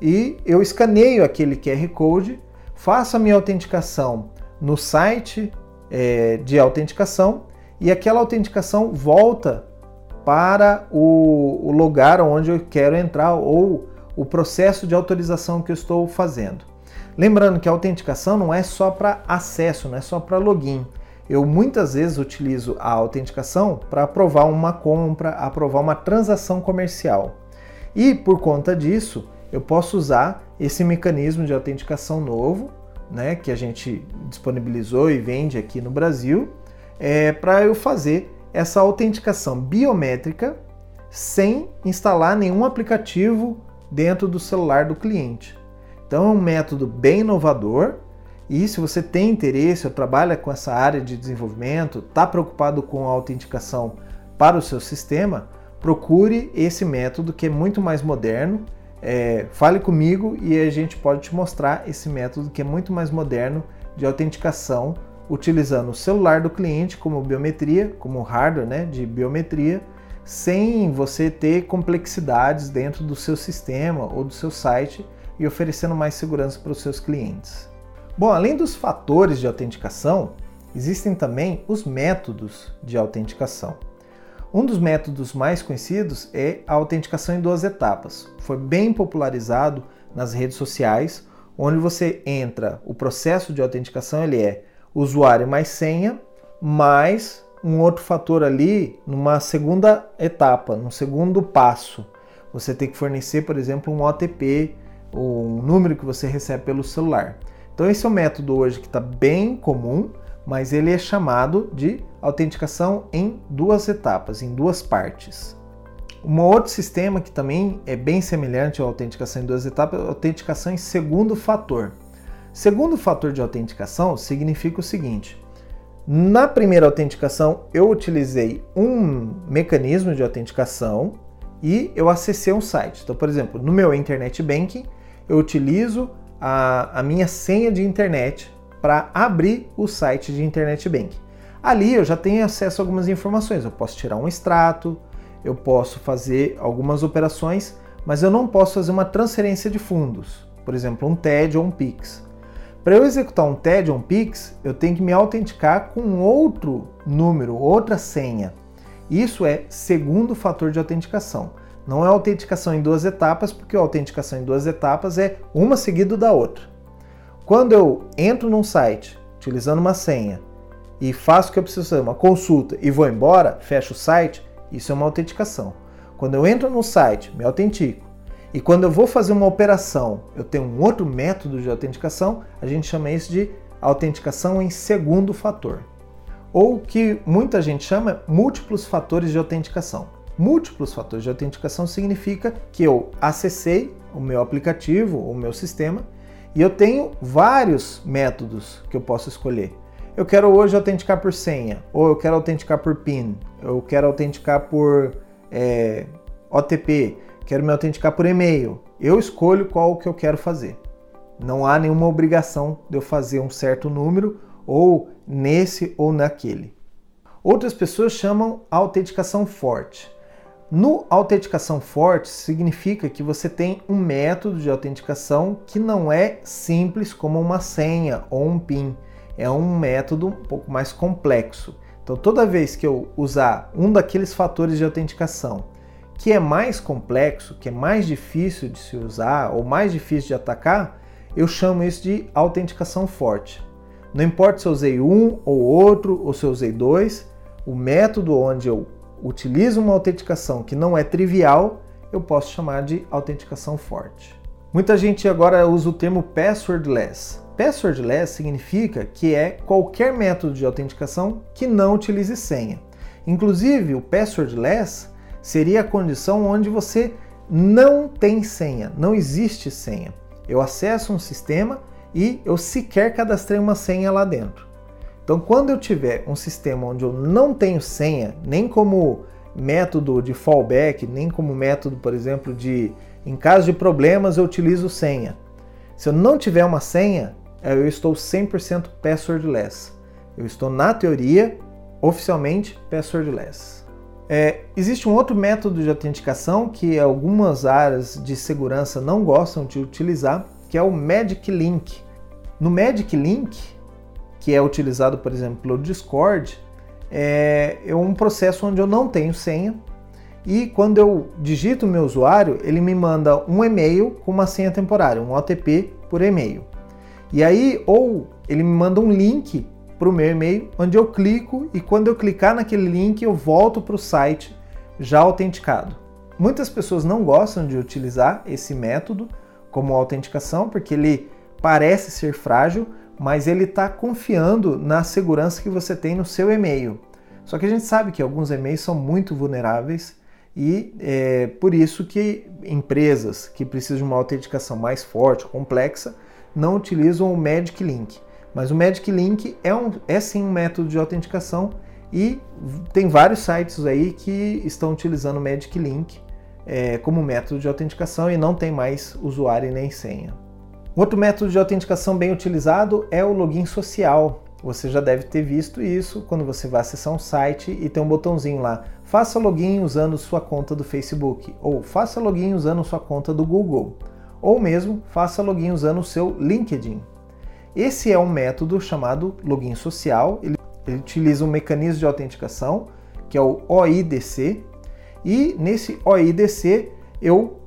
E eu escaneio aquele QR Code, faço a minha autenticação no site é, de autenticação e aquela autenticação volta para o, o lugar onde eu quero entrar ou o processo de autorização que eu estou fazendo. Lembrando que a autenticação não é só para acesso, não é só para login. Eu muitas vezes utilizo a autenticação para aprovar uma compra, aprovar uma transação comercial. E por conta disso, eu posso usar esse mecanismo de autenticação novo, né, que a gente disponibilizou e vende aqui no Brasil, é, para eu fazer essa autenticação biométrica sem instalar nenhum aplicativo dentro do celular do cliente. Então é um método bem inovador e se você tem interesse ou trabalha com essa área de desenvolvimento, está preocupado com a autenticação para o seu sistema, procure esse método que é muito mais moderno. É, fale comigo e a gente pode te mostrar esse método que é muito mais moderno de autenticação utilizando o celular do cliente como biometria, como hardware né, de biometria, sem você ter complexidades dentro do seu sistema ou do seu site e oferecendo mais segurança para os seus clientes. Bom, além dos fatores de autenticação, existem também os métodos de autenticação. Um dos métodos mais conhecidos é a autenticação em duas etapas. Foi bem popularizado nas redes sociais, onde você entra, o processo de autenticação ele é usuário mais senha, mais um outro fator ali numa segunda etapa, num segundo passo. Você tem que fornecer, por exemplo, um OTP, um número que você recebe pelo celular. Então esse é um método hoje que está bem comum, mas ele é chamado de autenticação em duas etapas, em duas partes. Um outro sistema que também é bem semelhante à autenticação em duas etapas é a autenticação em segundo fator. Segundo fator de autenticação significa o seguinte: na primeira autenticação eu utilizei um mecanismo de autenticação e eu acessei um site. Então, por exemplo, no meu Internet Banking eu utilizo a, a minha senha de internet para abrir o site de Internet Banking. Ali eu já tenho acesso a algumas informações. Eu posso tirar um extrato, eu posso fazer algumas operações, mas eu não posso fazer uma transferência de fundos, por exemplo, um TED ou um PIX. Para eu executar um TED ou um Pix, eu tenho que me autenticar com outro número, outra senha. Isso é segundo fator de autenticação. Não é autenticação em duas etapas, porque a autenticação em duas etapas é uma seguida da outra. Quando eu entro num site utilizando uma senha e faço o que eu preciso fazer, uma consulta e vou embora, fecho o site, isso é uma autenticação. Quando eu entro no site, me autentico, e quando eu vou fazer uma operação, eu tenho um outro método de autenticação, a gente chama isso de autenticação em segundo fator. Ou que muita gente chama múltiplos fatores de autenticação. Múltiplos fatores de autenticação significa que eu acessei o meu aplicativo, o meu sistema, e eu tenho vários métodos que eu posso escolher. eu quero hoje autenticar por senha, ou eu quero autenticar por PIN, eu quero autenticar por é, OTP, quero me autenticar por e-mail. Eu escolho qual que eu quero fazer. Não há nenhuma obrigação de eu fazer um certo número ou nesse ou naquele. Outras pessoas chamam autenticação forte. No autenticação forte significa que você tem um método de autenticação que não é simples como uma senha ou um PIN. É um método um pouco mais complexo. Então, toda vez que eu usar um daqueles fatores de autenticação que é mais complexo, que é mais difícil de se usar ou mais difícil de atacar, eu chamo isso de autenticação forte. Não importa se eu usei um ou outro, ou se eu usei dois, o método onde eu utilizo uma autenticação que não é trivial, eu posso chamar de autenticação forte. Muita gente agora usa o termo passwordless. Passwordless significa que é qualquer método de autenticação que não utilize senha. Inclusive, o passwordless seria a condição onde você não tem senha, não existe senha. Eu acesso um sistema e eu sequer cadastrei uma senha lá dentro. Então, quando eu tiver um sistema onde eu não tenho senha, nem como método de fallback, nem como método, por exemplo, de em caso de problemas eu utilizo senha. Se eu não tiver uma senha, eu estou 100% passwordless. Eu estou na teoria oficialmente passwordless. É, existe um outro método de autenticação que algumas áreas de segurança não gostam de utilizar, que é o Magic Link. No Magic Link, que é utilizado, por exemplo, pelo Discord, é, é um processo onde eu não tenho senha e quando eu digito o meu usuário, ele me manda um e-mail com uma senha temporária, um OTP por e-mail. E aí, ou ele me manda um link para o meu e-mail, onde eu clico e quando eu clicar naquele link eu volto para o site já autenticado. Muitas pessoas não gostam de utilizar esse método como autenticação porque ele parece ser frágil, mas ele está confiando na segurança que você tem no seu e-mail. Só que a gente sabe que alguns e-mails são muito vulneráveis e é por isso que empresas que precisam de uma autenticação mais forte, complexa, não utilizam o Magic Link. Mas o Magic Link é, um, é sim um método de autenticação e tem vários sites aí que estão utilizando o Magic Link é, como método de autenticação e não tem mais usuário nem senha. Outro método de autenticação bem utilizado é o login social. Você já deve ter visto isso quando você vai acessar um site e tem um botãozinho lá, faça login usando sua conta do Facebook, ou faça login usando sua conta do Google, ou mesmo faça login usando o seu LinkedIn. Esse é um método chamado login social. Ele, ele utiliza um mecanismo de autenticação que é o OIDC. E nesse OIDC eu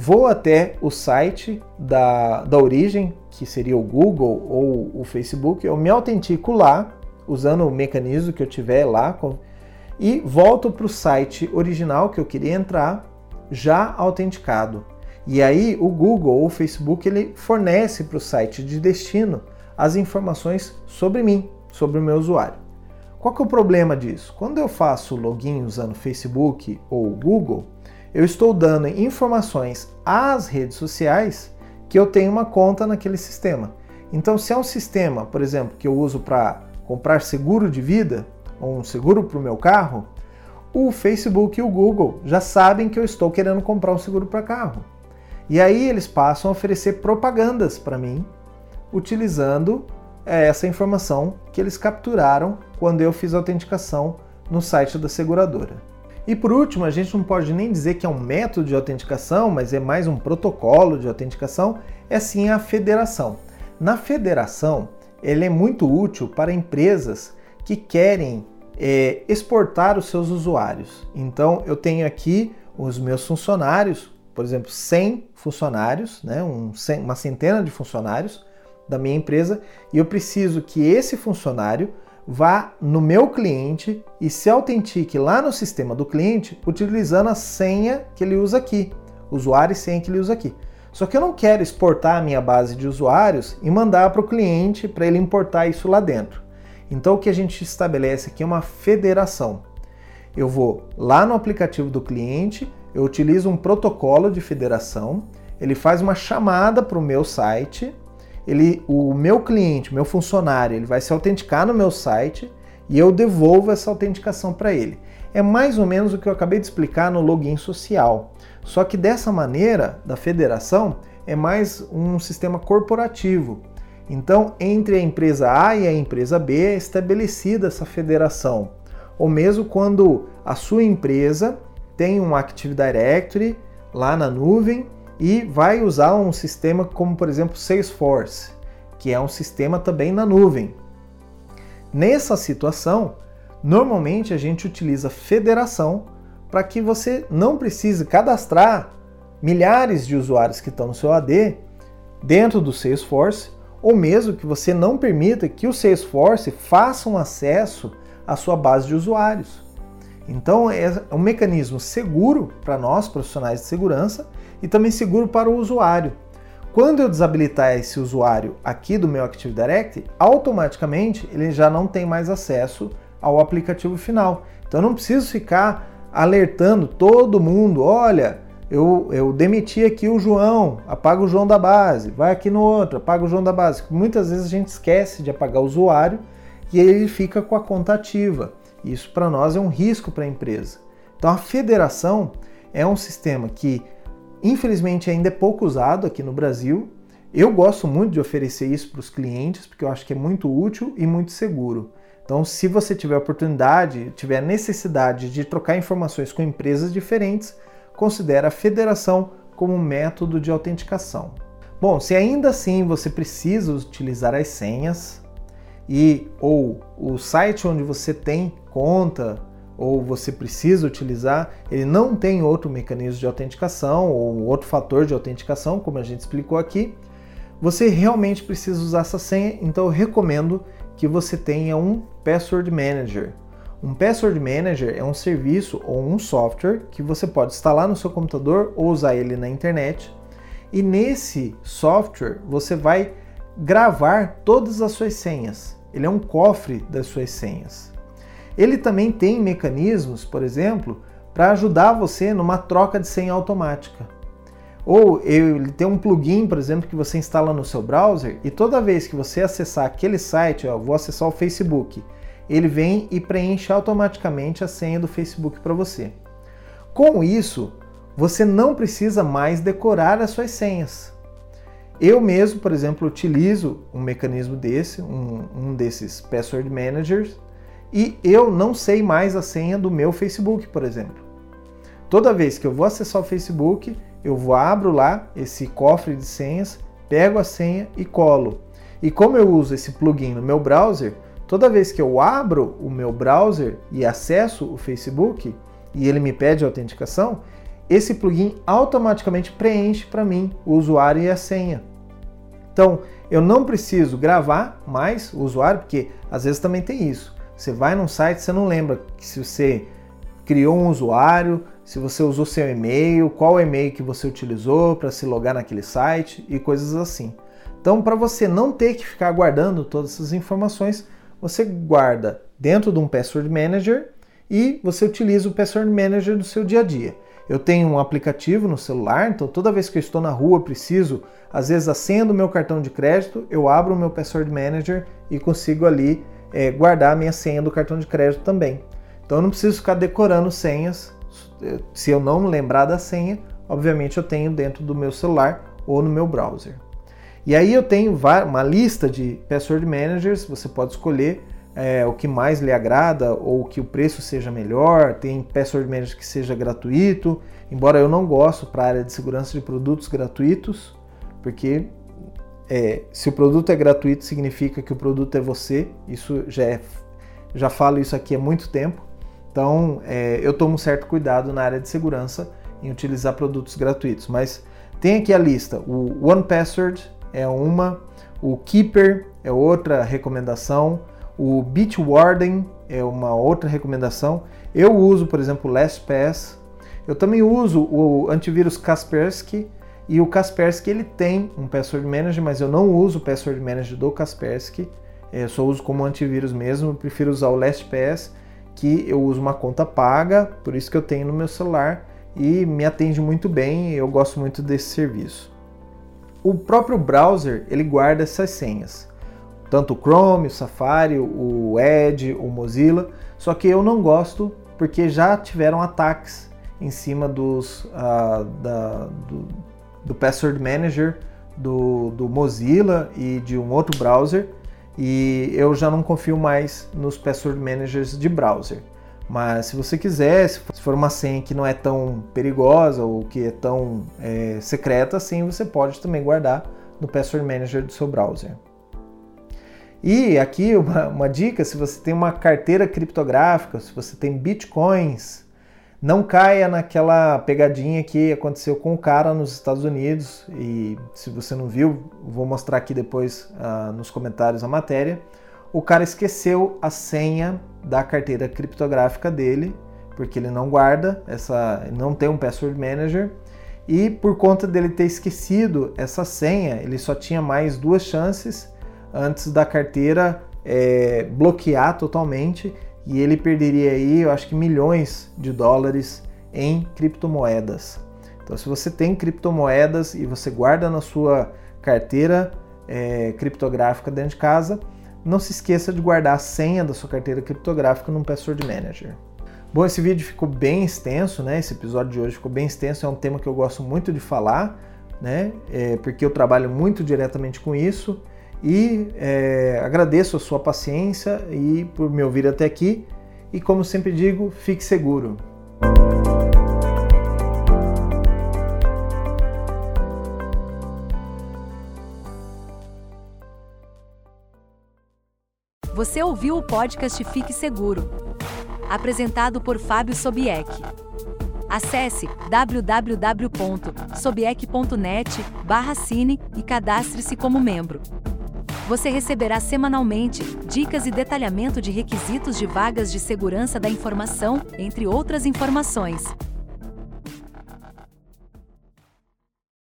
vou até o site da, da origem, que seria o Google ou o Facebook, eu me autentico lá, usando o mecanismo que eu tiver lá, e volto para o site original que eu queria entrar, já autenticado. E aí o Google ou o Facebook ele fornece para o site de destino as informações sobre mim, sobre o meu usuário. Qual que é o problema disso? Quando eu faço login usando Facebook ou Google, eu estou dando informações às redes sociais que eu tenho uma conta naquele sistema. Então, se é um sistema, por exemplo, que eu uso para comprar seguro de vida ou um seguro para o meu carro, o Facebook e o Google já sabem que eu estou querendo comprar um seguro para carro. E aí eles passam a oferecer propagandas para mim utilizando é, essa informação que eles capturaram quando eu fiz a autenticação no site da seguradora. E por último, a gente não pode nem dizer que é um método de autenticação, mas é mais um protocolo de autenticação, é sim a federação. Na federação, ele é muito útil para empresas que querem é, exportar os seus usuários. Então, eu tenho aqui os meus funcionários, por exemplo, 100 funcionários, né, um, uma centena de funcionários, da minha empresa e eu preciso que esse funcionário vá no meu cliente e se autentique lá no sistema do cliente utilizando a senha que ele usa aqui, usuário e senha que ele usa aqui. Só que eu não quero exportar a minha base de usuários e mandar para o cliente para ele importar isso lá dentro. Então o que a gente estabelece aqui é uma federação. Eu vou lá no aplicativo do cliente, eu utilizo um protocolo de federação, ele faz uma chamada para o meu site ele, o meu cliente, meu funcionário, ele vai se autenticar no meu site e eu devolvo essa autenticação para ele. É mais ou menos o que eu acabei de explicar no login social. Só que dessa maneira, da federação, é mais um sistema corporativo. Então, entre a empresa A e a empresa B é estabelecida essa federação. Ou mesmo quando a sua empresa tem um Active Directory lá na nuvem e vai usar um sistema como, por exemplo, Salesforce, que é um sistema também na nuvem. Nessa situação, normalmente a gente utiliza federação para que você não precise cadastrar milhares de usuários que estão no seu AD dentro do Salesforce, ou mesmo que você não permita que o Salesforce faça um acesso à sua base de usuários. Então é um mecanismo seguro para nós profissionais de segurança e também seguro para o usuário. Quando eu desabilitar esse usuário aqui do meu Active Directory, automaticamente ele já não tem mais acesso ao aplicativo final. Então eu não preciso ficar alertando todo mundo, olha, eu, eu demiti aqui o João, apaga o João da base, vai aqui no outro, apaga o João da base. Muitas vezes a gente esquece de apagar o usuário e ele fica com a conta ativa. Isso para nós é um risco para a empresa. Então a federação é um sistema que infelizmente ainda é pouco usado aqui no Brasil. Eu gosto muito de oferecer isso para os clientes porque eu acho que é muito útil e muito seguro. Então, se você tiver oportunidade, tiver necessidade de trocar informações com empresas diferentes, considere a federação como método de autenticação. Bom, se ainda assim você precisa utilizar as senhas e ou o site onde você tem conta ou você precisa utilizar, ele não tem outro mecanismo de autenticação ou outro fator de autenticação, como a gente explicou aqui, você realmente precisa usar essa senha, então eu recomendo que você tenha um Password Manager. Um Password Manager é um serviço ou um software que você pode instalar no seu computador ou usar ele na internet. E nesse software você vai gravar todas as suas senhas. Ele é um cofre das suas senhas. Ele também tem mecanismos, por exemplo, para ajudar você numa troca de senha automática. Ou ele tem um plugin, por exemplo, que você instala no seu browser e toda vez que você acessar aquele site, ó, vou acessar o Facebook, ele vem e preenche automaticamente a senha do Facebook para você. Com isso, você não precisa mais decorar as suas senhas. Eu mesmo, por exemplo, utilizo um mecanismo desse, um, um desses password managers, e eu não sei mais a senha do meu Facebook, por exemplo. Toda vez que eu vou acessar o Facebook, eu vou abro lá esse cofre de senhas, pego a senha e colo. E como eu uso esse plugin no meu browser, toda vez que eu abro o meu browser e acesso o Facebook e ele me pede autenticação, esse plugin automaticamente preenche para mim o usuário e a senha. Então, eu não preciso gravar mais o usuário, porque às vezes também tem isso. Você vai num site, você não lembra se você criou um usuário, se você usou seu e-mail, qual e-mail que você utilizou para se logar naquele site e coisas assim. Então, para você não ter que ficar guardando todas essas informações, você guarda dentro de um Password Manager e você utiliza o Password Manager no seu dia a dia. Eu tenho um aplicativo no celular, então toda vez que eu estou na rua preciso, às vezes a senha do meu cartão de crédito, eu abro o meu Password Manager e consigo ali é, guardar a minha senha do cartão de crédito também. Então eu não preciso ficar decorando senhas se eu não lembrar da senha, obviamente eu tenho dentro do meu celular ou no meu browser. E aí eu tenho uma lista de password managers, você pode escolher é, o que mais lhe agrada ou que o preço seja melhor. Tem password manager que seja gratuito, embora eu não gosto para a área de segurança de produtos gratuitos, porque é, se o produto é gratuito significa que o produto é você. Isso já é, já falo isso aqui há muito tempo. Então, é, eu tomo certo cuidado na área de segurança em utilizar produtos gratuitos. Mas tem aqui a lista: o One Password é uma, o Keeper é outra recomendação, o Bitwarden é uma outra recomendação. Eu uso, por exemplo, o LastPass. Eu também uso o antivírus Kaspersky e o Kaspersky ele tem um Password Manager, mas eu não uso o Password Manager do Kaspersky. Eu só uso como antivírus mesmo. Eu prefiro usar o LastPass que eu uso uma conta paga, por isso que eu tenho no meu celular e me atende muito bem, eu gosto muito desse serviço. o próprio browser ele guarda essas senhas. Tanto o Chrome, o Safari, o Edge, o Mozilla. Só que eu não gosto porque já tiveram ataques em cima dos, uh, da, do, do Password Manager do, do Mozilla e de um outro browser e eu já não confio mais nos password managers de browser. Mas se você quiser, se for uma senha que não é tão perigosa ou que é tão é, secreta assim, você pode também guardar no password manager do seu browser. E aqui uma, uma dica: se você tem uma carteira criptográfica, se você tem bitcoins, não caia naquela pegadinha que aconteceu com o cara nos Estados Unidos. E se você não viu, vou mostrar aqui depois uh, nos comentários a matéria. O cara esqueceu a senha da carteira criptográfica dele, porque ele não guarda, essa, não tem um password manager. E por conta dele ter esquecido essa senha, ele só tinha mais duas chances antes da carteira é, bloquear totalmente e ele perderia aí, eu acho que milhões de dólares em criptomoedas. Então, se você tem criptomoedas e você guarda na sua carteira é, criptográfica dentro de casa, não se esqueça de guardar a senha da sua carteira criptográfica num Password Manager. Bom, esse vídeo ficou bem extenso, né? Esse episódio de hoje ficou bem extenso, é um tema que eu gosto muito de falar, né? É, porque eu trabalho muito diretamente com isso e é, agradeço a sua paciência e por me ouvir até aqui. E como sempre digo, fique seguro. Você ouviu o podcast Fique Seguro, apresentado por Fábio Sobieck. Acesse www.sobieck.net/cine e cadastre-se como membro. Você receberá semanalmente dicas e detalhamento de requisitos de vagas de segurança da informação, entre outras informações.